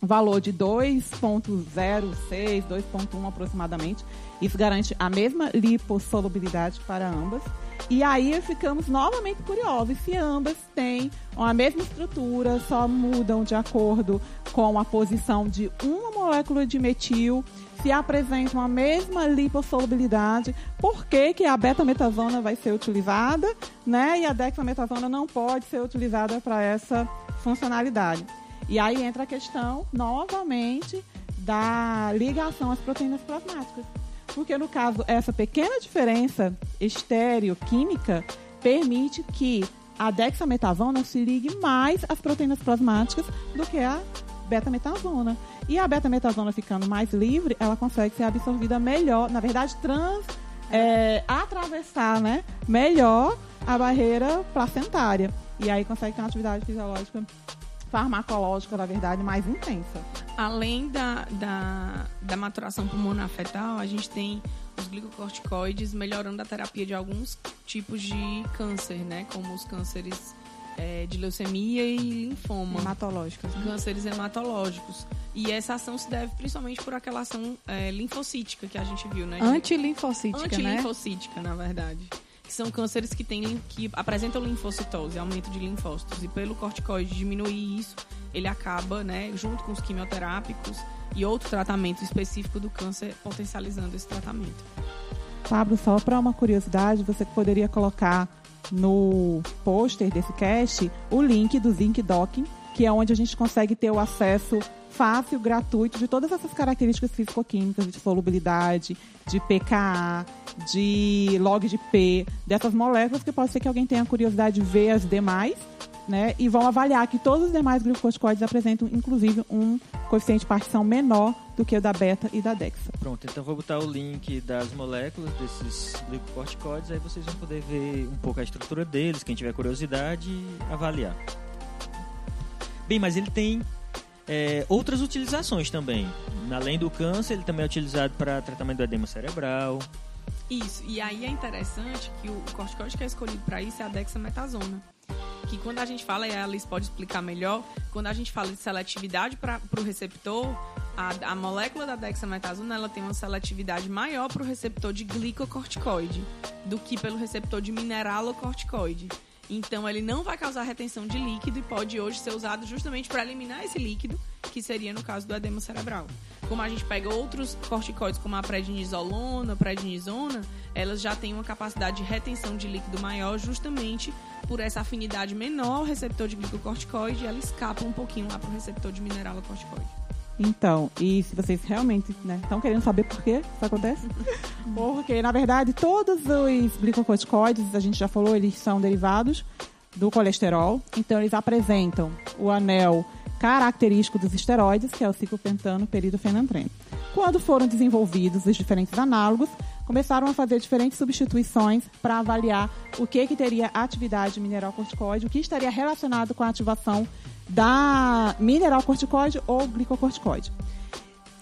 valor de 2.06, 2.1 aproximadamente. Isso garante a mesma lipossolubilidade para ambas. E aí ficamos novamente curiosos se ambas têm a mesma estrutura, só mudam de acordo com a posição de uma molécula de metil se apresentam a mesma lipossolubilidade, por que, que a betametasona vai ser utilizada, né? E a dexametasona não pode ser utilizada para essa funcionalidade. E aí entra a questão, novamente, da ligação às proteínas plasmáticas. Porque, no caso, essa pequena diferença estereoquímica permite que a dexametasona se ligue mais às proteínas plasmáticas do que a betametasona. E a betametasona ficando mais livre, ela consegue ser absorvida melhor, na verdade, trans, é, atravessar né, melhor a barreira placentária. E aí consegue ter uma atividade fisiológica farmacológica, na verdade, mais intensa. Além da, da, da maturação pulmonar fetal, a gente tem os glicocorticoides melhorando a terapia de alguns tipos de câncer, né? Como os cânceres é, de leucemia e linfoma. Hematológicas. Né? Cânceres hematológicos. E essa ação se deve principalmente por aquela ação é, linfocítica que a gente viu, né? Antilinfocítica, Antilinfocítica, né? na verdade. São cânceres que, tem, que apresentam linfocitose, aumento de linfócitos. E pelo corticoide diminuir isso, ele acaba, né, junto com os quimioterápicos e outro tratamento específico do câncer, potencializando esse tratamento. Pablo, só para uma curiosidade, você poderia colocar no pôster desse cast o link do Zinc Docking, que é onde a gente consegue ter o acesso fácil, gratuito de todas essas características físico-químicas de solubilidade, de pKa, de log de P, dessas moléculas que pode ser que alguém tenha curiosidade de ver as demais né, e vão avaliar que todos os demais glicocorticoides apresentam, inclusive, um coeficiente de partição menor do que o da beta e da dexa. Pronto, então vou botar o link das moléculas desses glicocorticoides, aí vocês vão poder ver um pouco a estrutura deles, quem tiver curiosidade, avaliar. Bem, mas ele tem é, outras utilizações também. Além do câncer, ele também é utilizado para tratamento do edema cerebral. Isso, e aí é interessante que o corticoide que é escolhido para isso é a dexametasona que quando a gente fala, e a Alice pode explicar melhor, quando a gente fala de seletividade para o receptor, a, a, molécula da dexametasona ela tem uma seletividade maior para o receptor de glicocorticoide do que pelo receptor de mineralocorticoide. Então ele não vai causar retenção de líquido e pode hoje ser usado justamente para eliminar esse líquido, que seria no caso do edema cerebral. Como a gente pega outros corticoides, como a prednisolona, prednisona, elas já têm uma capacidade de retenção de líquido maior justamente por essa afinidade menor ao receptor de glicocorticoide, ela escapa um pouquinho lá para o receptor de mineralocorticoide. Então, e se vocês realmente estão né, querendo saber por que isso acontece? *laughs* Porque, na verdade, todos os glicocorticoides, a gente já falou, eles são derivados do colesterol. Então, eles apresentam o anel característico dos esteroides, que é o ciclopentano peridofenantreno. Quando foram desenvolvidos os diferentes análogos, começaram a fazer diferentes substituições para avaliar o que, que teria atividade mineral corticoide, o que estaria relacionado com a ativação da mineral corticoide ou glicocorticoide.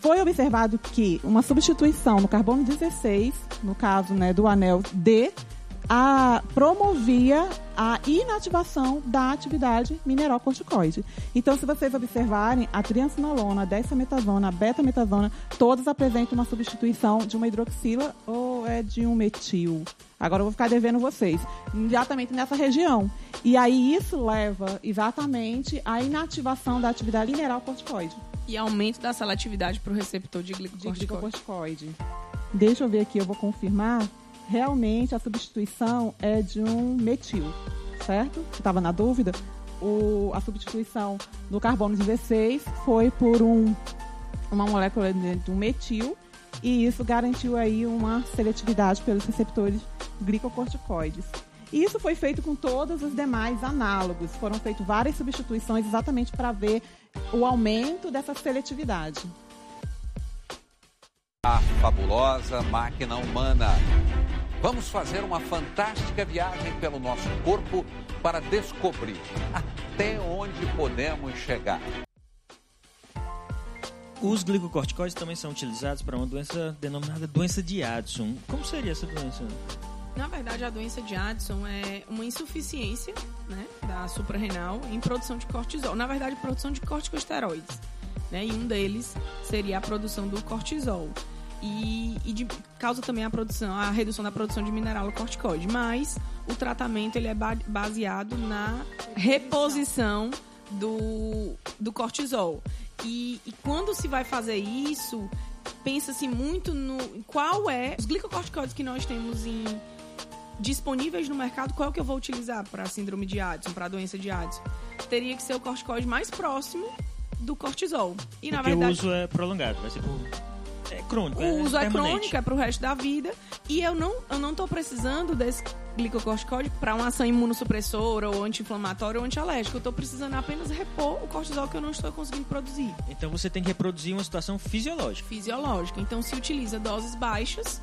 Foi observado que uma substituição no carbono 16, no caso né, do anel D, a, promovia a inativação da atividade mineral corticoide. Então, se vocês observarem, a triancinolona, a dexametasona, a betametasona, todas apresentam uma substituição de uma hidroxila ou é de um metil. Agora eu vou ficar devendo vocês. Exatamente nessa região. E aí isso leva exatamente à inativação da atividade mineral corticoide. E aumento da seletividade para o receptor de glicocorticoide. De glicocorticoide. Deixa eu ver aqui, eu vou confirmar realmente a substituição é de um metil, certo? Estava na dúvida? O, a substituição do carbono 16 foi por um, uma molécula de um metil e isso garantiu aí uma seletividade pelos receptores glicocorticoides. Isso foi feito com todos os demais análogos. Foram feitas várias substituições exatamente para ver o aumento dessa seletividade. A fabulosa máquina humana Vamos fazer uma fantástica viagem pelo nosso corpo para descobrir até onde podemos chegar. Os glicocorticoides também são utilizados para uma doença denominada doença de Addison. Como seria essa doença? Na verdade, a doença de Addison é uma insuficiência né, da suprarrenal em produção de cortisol. Na verdade, produção de corticosteroides. Né, e um deles seria a produção do cortisol e, e de, causa também a produção, a redução da produção de mineral corticoide. Mas o tratamento ele é baseado na reposição do, do cortisol. E, e quando se vai fazer isso, pensa-se muito no qual é os glicocorticoides que nós temos em disponíveis no mercado, qual é que eu vou utilizar para a síndrome de Addison, para a doença de Addison? Teria que ser o corticoide mais próximo do cortisol. E Porque na verdade o uso é prolongado, vai ser por é crônico. O é uso é crônico, é pro resto da vida. E eu não, eu não tô precisando desse glicocorticoide para uma ação imunossupressora ou anti-inflamatória ou anti-alérgica. Eu tô precisando apenas repor o cortisol que eu não estou conseguindo produzir. Então você tem que reproduzir uma situação fisiológica. Fisiológica. Então se utiliza doses baixas,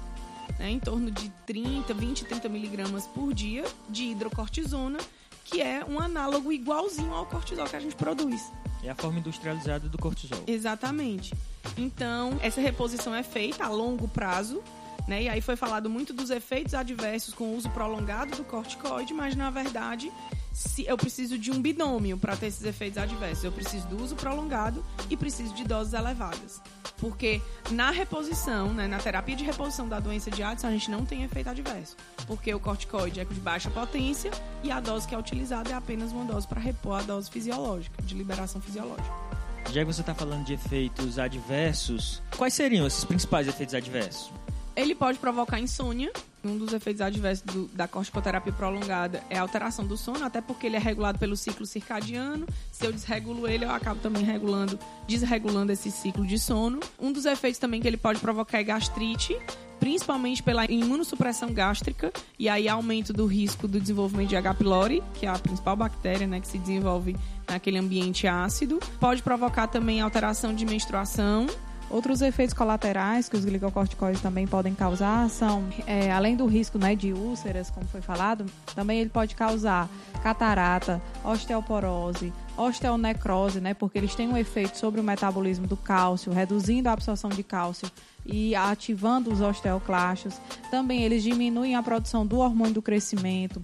né, em torno de 30, 20, 30 miligramas por dia de hidrocortisona, que é um análogo igualzinho ao cortisol que a gente produz. É a forma industrializada do cortisol. Exatamente. Então, essa reposição é feita a longo prazo, né? E aí foi falado muito dos efeitos adversos com o uso prolongado do corticoide, mas na verdade se eu preciso de um binômio para ter esses efeitos adversos. Eu preciso do uso prolongado e preciso de doses elevadas. Porque na reposição, né, na terapia de reposição da doença de Addison, a gente não tem efeito adverso. Porque o corticoide é de baixa potência e a dose que é utilizada é apenas uma dose para repor a dose fisiológica, de liberação fisiológica. Já que você está falando de efeitos adversos, quais seriam esses principais efeitos adversos? Ele pode provocar insônia. Um dos efeitos adversos do, da corticoterapia prolongada é a alteração do sono, até porque ele é regulado pelo ciclo circadiano. Se eu desregulo ele, eu acabo também regulando, desregulando esse ciclo de sono. Um dos efeitos também que ele pode provocar é gastrite, principalmente pela imunossupressão gástrica e aí aumento do risco do desenvolvimento de H. pylori, que é a principal bactéria né, que se desenvolve naquele ambiente ácido. Pode provocar também alteração de menstruação, Outros efeitos colaterais que os glicocorticoides também podem causar são, é, além do risco né, de úlceras, como foi falado, também ele pode causar catarata, osteoporose, osteonecrose, né, porque eles têm um efeito sobre o metabolismo do cálcio, reduzindo a absorção de cálcio e ativando os osteoclastos. Também eles diminuem a produção do hormônio do crescimento,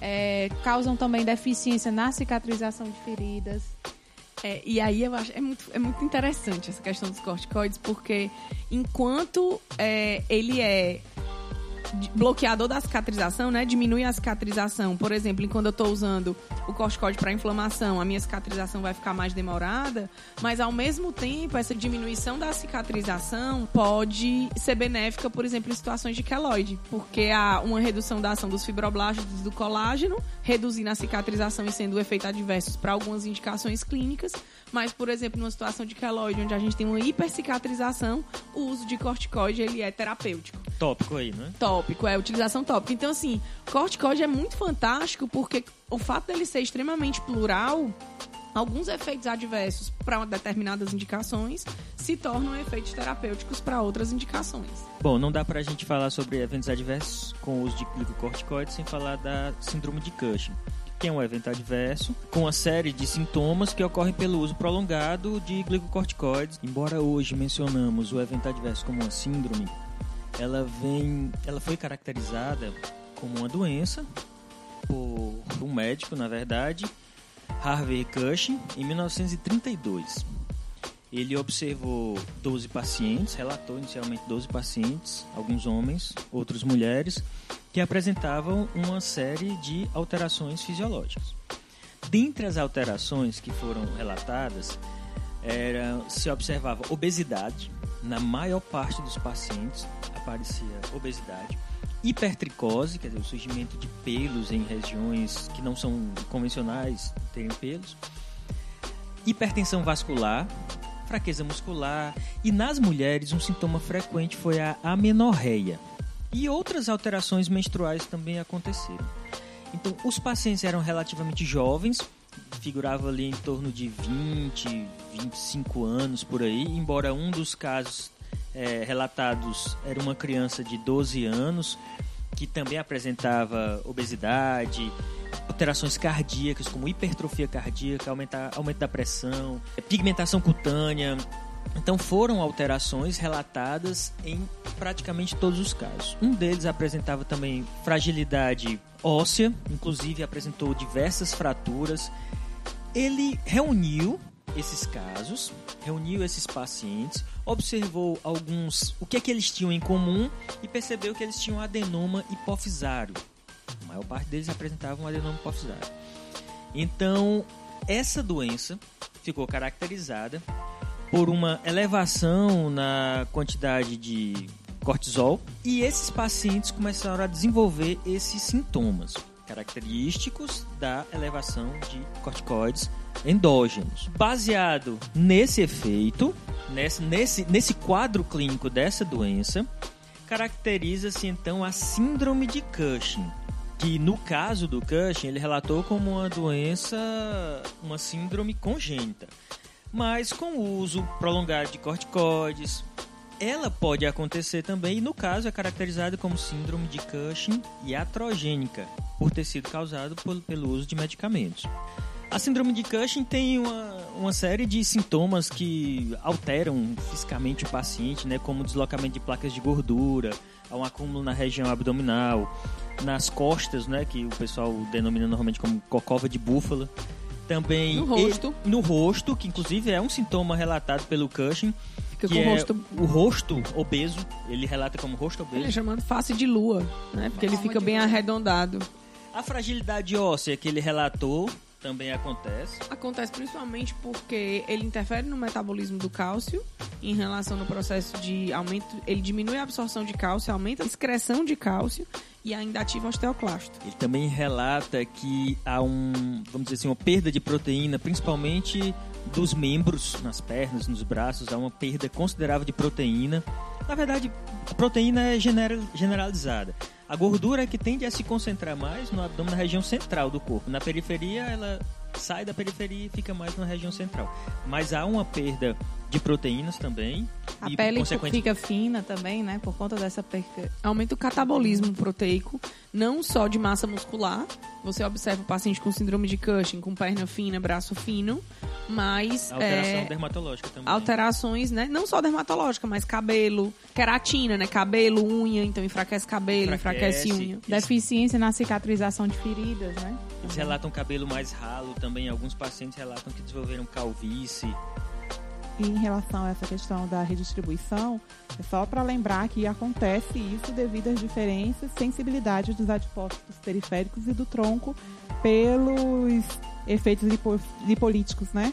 é, causam também deficiência na cicatrização de feridas. É, e aí eu acho é muito, é muito interessante essa questão dos corticoides, porque enquanto é, ele é bloqueador da cicatrização, né? Diminui a cicatrização. Por exemplo, quando eu estou usando o corticoide para inflamação, a minha cicatrização vai ficar mais demorada, mas ao mesmo tempo, essa diminuição da cicatrização pode ser benéfica, por exemplo, em situações de queloide, porque há uma redução da ação dos fibroblastos do colágeno, reduzindo a cicatrização e sendo efeito adversos para algumas indicações clínicas, mas, por exemplo, numa situação de queloide, onde a gente tem uma hipercicatrização, o uso de corticoide ele é terapêutico. Tópico aí, né? Tópico, é utilização tópica. Então, assim, corticoide é muito fantástico porque o fato dele ser extremamente plural, alguns efeitos adversos para determinadas indicações se tornam efeitos terapêuticos para outras indicações. Bom, não dá para a gente falar sobre eventos adversos com o uso de glicocorticoides sem falar da síndrome de Cushing que é um evento adverso, com uma série de sintomas que ocorrem pelo uso prolongado de glicocorticoides. Embora hoje mencionamos o evento adverso como uma síndrome, ela vem, ela foi caracterizada como uma doença por um médico, na verdade, Harvey Cushing, em 1932. Ele observou 12 pacientes, relatou inicialmente 12 pacientes, alguns homens, outras mulheres, que apresentavam uma série de alterações fisiológicas. Dentre as alterações que foram relatadas, era, se observava obesidade, na maior parte dos pacientes aparecia obesidade, hipertricose, quer dizer, o surgimento de pelos em regiões que não são convencionais, terem pelos, hipertensão vascular, fraqueza muscular e nas mulheres um sintoma frequente foi a amenorreia. E outras alterações menstruais também aconteceram. Então, os pacientes eram relativamente jovens, figurava ali em torno de 20, 25 anos por aí, embora um dos casos é, relatados era uma criança de 12 anos que também apresentava obesidade, alterações cardíacas como hipertrofia cardíaca, aumentar, aumento da pressão, pigmentação cutânea, então foram alterações relatadas em praticamente todos os casos. Um deles apresentava também fragilidade óssea, inclusive apresentou diversas fraturas. Ele reuniu esses casos, reuniu esses pacientes, observou alguns, o que é que eles tinham em comum e percebeu que eles tinham adenoma hipofisário. A maior parte deles apresentavam um adenoma hipofisário. Então, essa doença ficou caracterizada por uma elevação na quantidade de cortisol e esses pacientes começaram a desenvolver esses sintomas característicos da elevação de corticoides endógenos. Baseado nesse efeito, nesse, nesse, nesse quadro clínico dessa doença, caracteriza-se então a síndrome de Cushing, que no caso do Cushing ele relatou como uma doença, uma síndrome congênita mas com o uso prolongado de corticoides, ela pode acontecer também e no caso é caracterizada como síndrome de Cushing iatrogênica, por ter sido causado por, pelo uso de medicamentos. A síndrome de Cushing tem uma, uma série de sintomas que alteram fisicamente o paciente, né, como deslocamento de placas de gordura, um acúmulo na região abdominal, nas costas, né, que o pessoal denomina normalmente como cocova de búfala. Também No rosto. e- no rosto, que inclusive é um sintoma relatado pelo Cushing, Fica que com o é rosto. o rosto obeso. Ele relata como rosto Ele é obeso. chamado face de lua, né? Porque ele fica bem lua. arredondado. A fragilidade óssea que ele relatou também acontece. Acontece principalmente porque ele interfere no metabolismo do cálcio em relação no processo de aumento. Ele diminui a absorção de cálcio, aumenta a excreção de cálcio e ainda ativa o osteoclasto. Ele também relata que há um, vamos dizer assim, uma perda de proteína, principalmente dos membros, nas pernas, nos braços, há uma perda considerável de proteína. Na verdade, a proteína é genera- generalizada. A gordura é que tende a se concentrar mais no abdômen, na região central do corpo. Na periferia, ela sai da periferia e fica mais na região central. Mas há uma perda de proteínas também. A e, pele consequente- fica fina também, né? Por conta dessa perca. Aumenta o catabolismo proteico, não só de massa muscular. Você observa o paciente com síndrome de Cushing, com perna fina, braço fino, mas Alteração é, dermatológica também. alterações, né? Não só dermatológica, mas cabelo, queratina, né? Cabelo, unha, então enfraquece cabelo, enfraquece, Enfraquece. unha. Deficiência na cicatrização de feridas, né? Eles relatam cabelo mais ralo também. Alguns pacientes relatam que desenvolveram calvície. Em relação a essa questão da redistribuição, é só para lembrar que acontece isso devido às diferenças, sensibilidade dos adipócitos periféricos e do tronco pelos efeitos lipo- lipolíticos, né?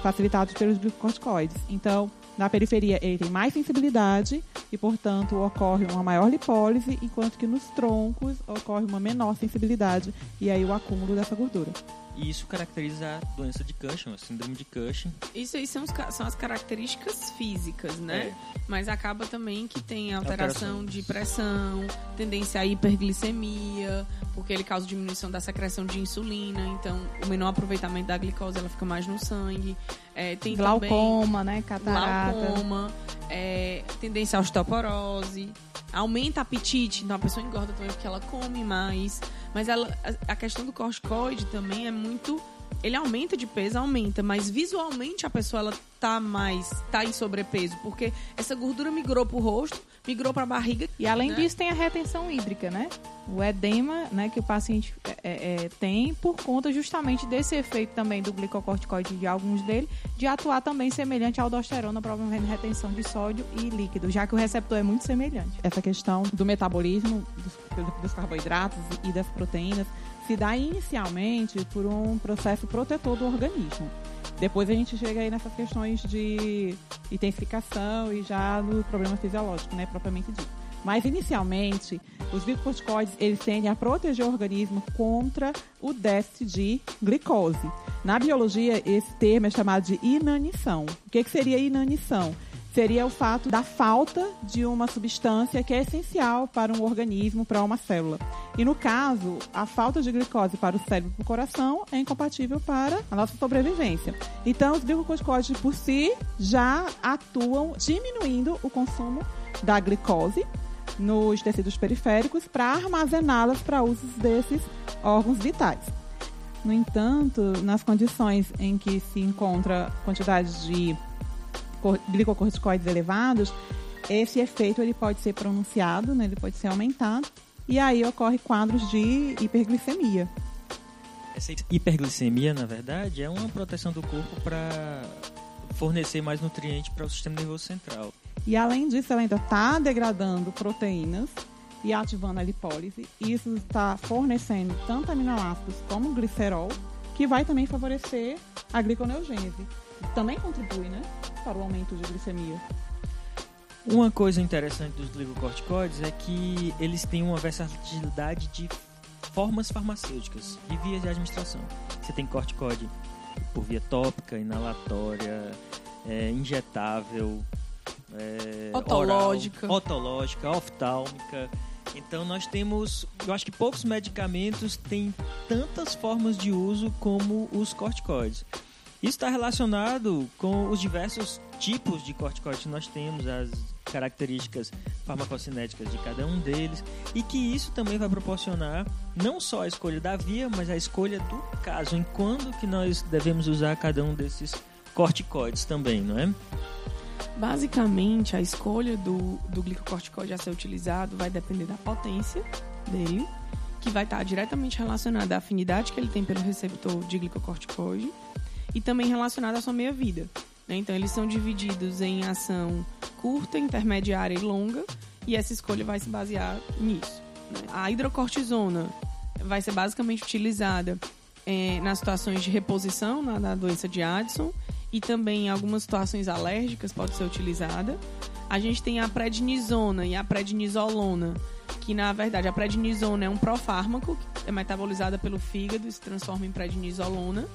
Facilitados pelos glicocorticoides. Então, na periferia ele tem mais sensibilidade e, portanto, ocorre uma maior lipólise, enquanto que nos troncos ocorre uma menor sensibilidade e aí o acúmulo dessa gordura. E isso caracteriza a doença de Cushing, a síndrome de Cushing. Isso aí são, os são as características físicas, né? É. Mas acaba também que tem alteração Alterações. de pressão, tendência à hiperglicemia, porque ele causa diminuição da secreção de insulina, então o menor aproveitamento da glicose ela fica mais no sangue. É, tem também Glaucoma, né? Catarata. glaucoma, é, tendência à osteoporose, aumenta apetite, então a pessoa engorda também porque ela come mais. Mas ela, a, a questão do corticoide também é muito. Ele aumenta de peso, aumenta, mas visualmente a pessoa ela tá mais. tá em sobrepeso, porque essa gordura migrou pro rosto, migrou pra barriga. E além né? disso tem a retenção hídrica, né? O edema, né, que o paciente é, é, tem por conta justamente desse efeito também do glicocorticoide de alguns dele, de atuar também semelhante à aldosterona, promovendo retenção de sódio e líquido, já que o receptor é muito semelhante. essa questão do metabolismo dos, dos carboidratos e das proteínas se dá inicialmente por um processo protetor do organismo. Depois a gente chega aí nessas questões de intensificação e já no problema fisiológico, né, propriamente dito. Mas inicialmente, os glicocorticoides eles tendem a proteger o organismo contra o déficit de glicose. Na biologia, esse termo é chamado de inanição. O que, que seria inanição? Seria o fato da falta de uma substância que é essencial para um organismo, para uma célula. E no caso, a falta de glicose para o cérebro e para o coração é incompatível para a nossa sobrevivência. Então, os glicocorticoides por si já atuam diminuindo o consumo da glicose nos tecidos periféricos para armazená-las para usos desses órgãos vitais. No entanto, nas condições em que se encontra quantidade de glicocorticoides elevados, esse efeito ele pode ser pronunciado, né, ele pode ser aumentado, e aí ocorre quadros de hiperglicemia. Essa hiperglicemia, na verdade, é uma proteção do corpo para fornecer mais nutriente para o sistema nervoso central. E além disso, ela ainda está degradando proteínas e ativando a lipólise. E isso está fornecendo tanto aminoácidos como glicerol, que vai também favorecer a gliconeogênese. Também contribui, né, para o aumento de glicemia. Uma coisa interessante dos glicocorticoides é que eles têm uma versatilidade de formas farmacêuticas e vias de administração. Você tem corticoide por via tópica, inalatória, é, injetável, é, Otológica. oral, otológica, oftálmica. Então nós temos, eu acho que poucos medicamentos têm tantas formas de uso como os corticoides. Isso está relacionado com os diversos tipos de corticoides que nós temos, as características farmacocinéticas de cada um deles e que isso também vai proporcionar não só a escolha da via, mas a escolha do caso, em quando que nós devemos usar cada um desses corticoides também, não é? Basicamente, a escolha do, do glicocorticoide a ser utilizado vai depender da potência dele, que vai estar diretamente relacionada à afinidade que ele tem pelo receptor de glicocorticoide e também relacionada à sua meia-vida. Né? Então, eles são divididos em ação curta, intermediária e longa, e essa escolha vai se basear nisso. Né? A hidrocortisona vai ser basicamente utilizada é, nas situações de reposição na, na, doença de Addison e também em algumas situações alérgicas pode ser utilizada. A gente tem a prednisona e a prednisolona, que na verdade a prednisona é um profármaco é metabolizada pelo fígado e se transforma em prednisolona.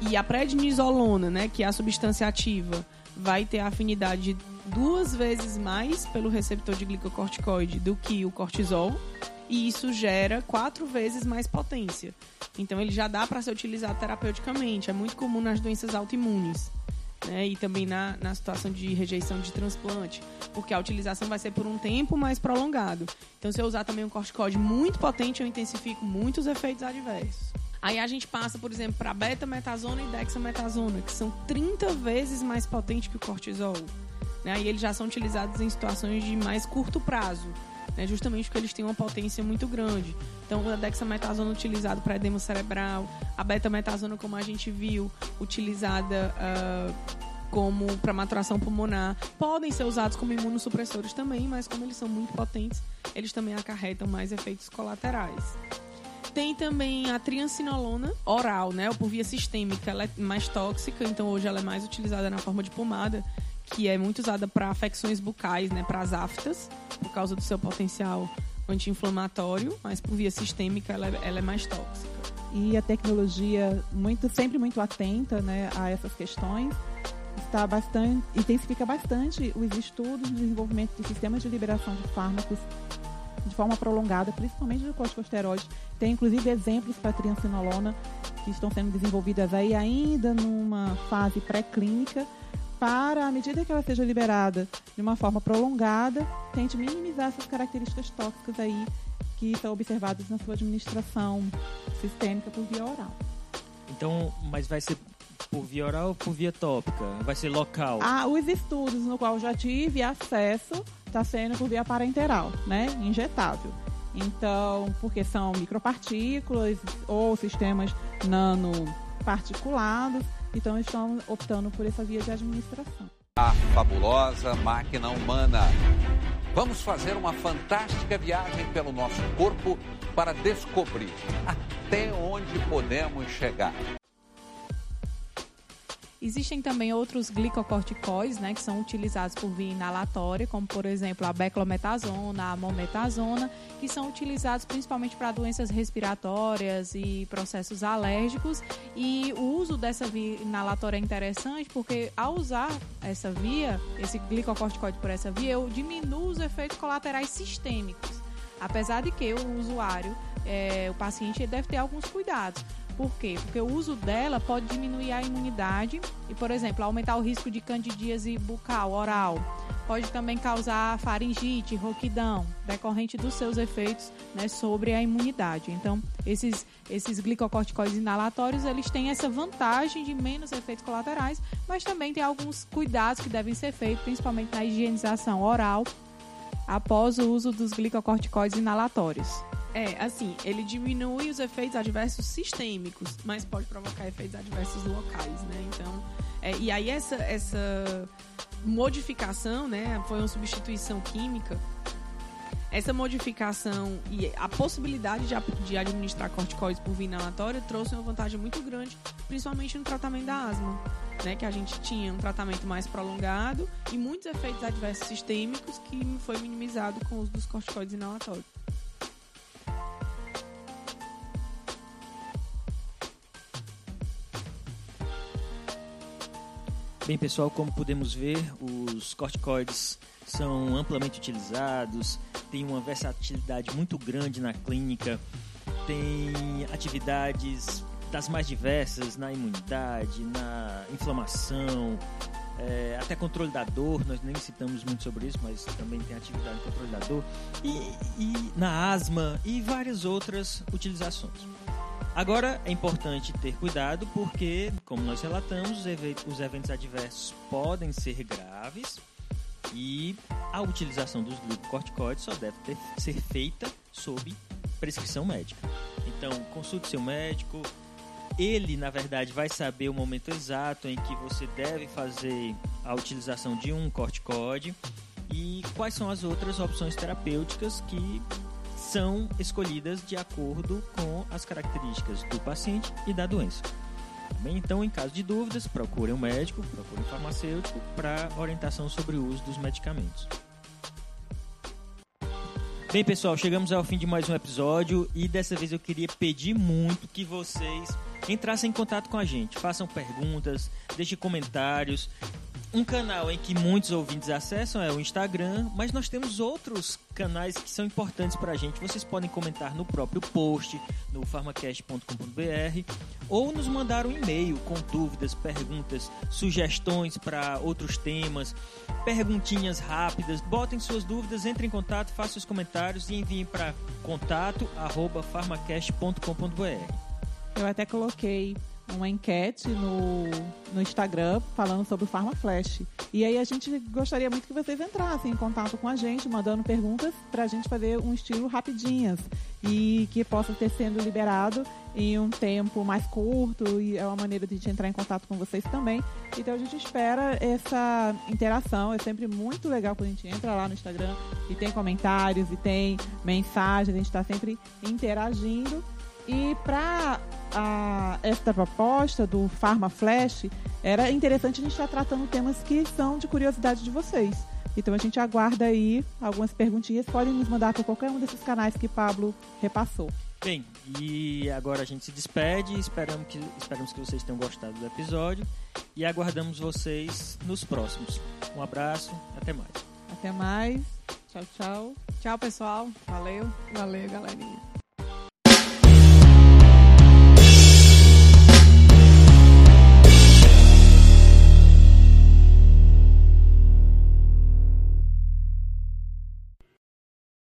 E a prednisolona, né, que é a substância ativa, vai ter afinidade duas vezes mais pelo receptor de glicocorticoide do que o cortisol. E isso gera quatro vezes mais potência. Então ele já dá para ser utilizado terapeuticamente. É muito comum nas doenças autoimunes. Né, e também na, na situação de rejeição de transplante, porque a utilização vai ser por um tempo mais prolongado. Então, se eu usar também um corticoide muito potente, eu intensifico muitos efeitos adversos. Aí a gente passa, por exemplo, para beta-metasona e dexametasona, que são 30 vezes mais potentes que o cortisol. Né? Eles já são utilizados em situações de mais curto prazo, né? justamente porque eles têm uma potência muito grande. Então, a dexametasona utilizada para edema cerebral, a beta-metasona, como a gente viu, utilizada uh, como para maturação pulmonar, podem ser usados como imunossupressores também, mas como eles são muito potentes, eles também acarretam mais efeitos colaterais. Tem também a triancinolona oral, né? Ou por via sistêmica, ela é mais tóxica, então hoje ela é mais utilizada na forma de pomada, que é muito usada para afecções bucais, né? Para as aftas, por causa do seu potencial anti-inflamatório, mas por via sistêmica ela, é, ela é mais tóxica. E a tecnologia muito sempre muito atenta, né, a essas questões está bastante intensifica bastante os estudos no desenvolvimento de sistemas de liberação de fármacos de forma prolongada, principalmente do corticosteroide. Tem inclusive exemplos para triancinolona que estão sendo desenvolvidas aí ainda numa fase pré-clínica para, à medida que ela seja liberada de uma forma prolongada, tente minimizar essas características tóxicas aí que são observadas na sua administração sistêmica por via oral. Então, mas vai ser por via oral ou por via tópica? Vai ser local? Ah, os estudos no qual já tive acesso está sendo por via parenteral, né? Injetável. Então, porque são micropartículas ou sistemas nanoparticulados, então estão optando por essa via de administração. A fabulosa máquina humana. Vamos fazer uma fantástica viagem pelo nosso corpo para descobrir até onde podemos chegar. Existem também outros glicocorticoides, né, que são utilizados por via inalatória, como por exemplo a beclometasona, a mometasona, que são utilizados principalmente para doenças respiratórias e processos alérgicos. E o uso dessa via inalatória é interessante porque ao usar essa via, esse glicocorticoide por essa via, eu diminuo os efeitos colaterais sistêmicos. Apesar de que o usuário, é, o paciente, deve ter alguns cuidados por quê? Porque o uso dela pode diminuir a imunidade e, por exemplo, aumentar o risco de candidíase bucal, oral. Pode também causar faringite, roquidão, decorrente dos seus efeitos né, sobre a imunidade. Então, esses, esses glicocorticoides inalatórios, eles têm essa vantagem de menos efeitos colaterais, mas também tem alguns cuidados que devem ser feitos, principalmente na higienização oral, após o uso dos glicocorticoides inalatórios. É, assim, ele diminui os efeitos adversos sistêmicos, mas pode provocar efeitos adversos locais, né? Então, é, e aí essa, essa modificação, né, foi uma substituição química. Essa modificação e a possibilidade de, de administrar corticoides por via inalatória trouxe uma vantagem muito grande, principalmente no tratamento da asma, né, que a gente tinha um tratamento mais prolongado e muitos efeitos adversos sistêmicos que foi minimizado com o uso dos corticoides inalatórios. Bem, pessoal, como podemos ver, os corticoides são amplamente utilizados, tem uma versatilidade muito grande na clínica, tem atividades das mais diversas na imunidade, na inflamação, é, até controle da dor, nós nem citamos muito sobre isso, mas também tem atividade de controle da dor, e, e na asma e várias outras utilizações. Agora é importante ter cuidado porque, como nós relatamos, os eventos, os eventos adversos podem ser graves e a utilização dos glicocorticoides só deve ter, ser feita sob prescrição médica. Então, consulte seu médico. Ele, na verdade, vai saber o momento exato em que você deve fazer a utilização de um corticoide e quais são as outras opções terapêuticas que são escolhidas de acordo com as características do paciente e da doença. Então, em caso de dúvidas, procure um médico, procure um farmacêutico para orientação sobre o uso dos medicamentos. Bem, pessoal, chegamos ao fim de mais um episódio e dessa vez eu queria pedir muito que vocês entrassem em contato com a gente, façam perguntas, deixem comentários, um canal em que muitos ouvintes acessam é o Instagram, mas nós temos outros canais que são importantes para a gente. Vocês podem comentar no próprio post, no farmacast.com.br, ou nos mandar um e-mail com dúvidas, perguntas, sugestões para outros temas, perguntinhas rápidas. Botem suas dúvidas, entrem em contato, façam os comentários e enviem para contato@farmacast.com.br. Eu até coloquei uma enquete no, no Instagram falando sobre o PharmaFlash. E aí a gente gostaria muito que vocês entrassem em contato com a gente, mandando perguntas para a gente fazer um estilo rapidinhas e que possa ter sendo liberado em um tempo mais curto e é uma maneira de a gente entrar em contato com vocês também. Então a gente espera essa interação, é sempre muito legal quando a gente entra lá no Instagram e tem comentários e tem mensagens, a gente está sempre interagindo. E para esta proposta do Pharma Flash, era interessante a gente estar tratando temas que são de curiosidade de vocês. Então a gente aguarda aí algumas perguntinhas, podem nos mandar por qualquer um desses canais que Pablo repassou. Bem, e agora a gente se despede, esperamos que, esperamos que vocês tenham gostado do episódio e aguardamos vocês nos próximos. Um abraço, até mais. Até mais. Tchau, tchau. Tchau, pessoal. Valeu. Valeu, galerinha.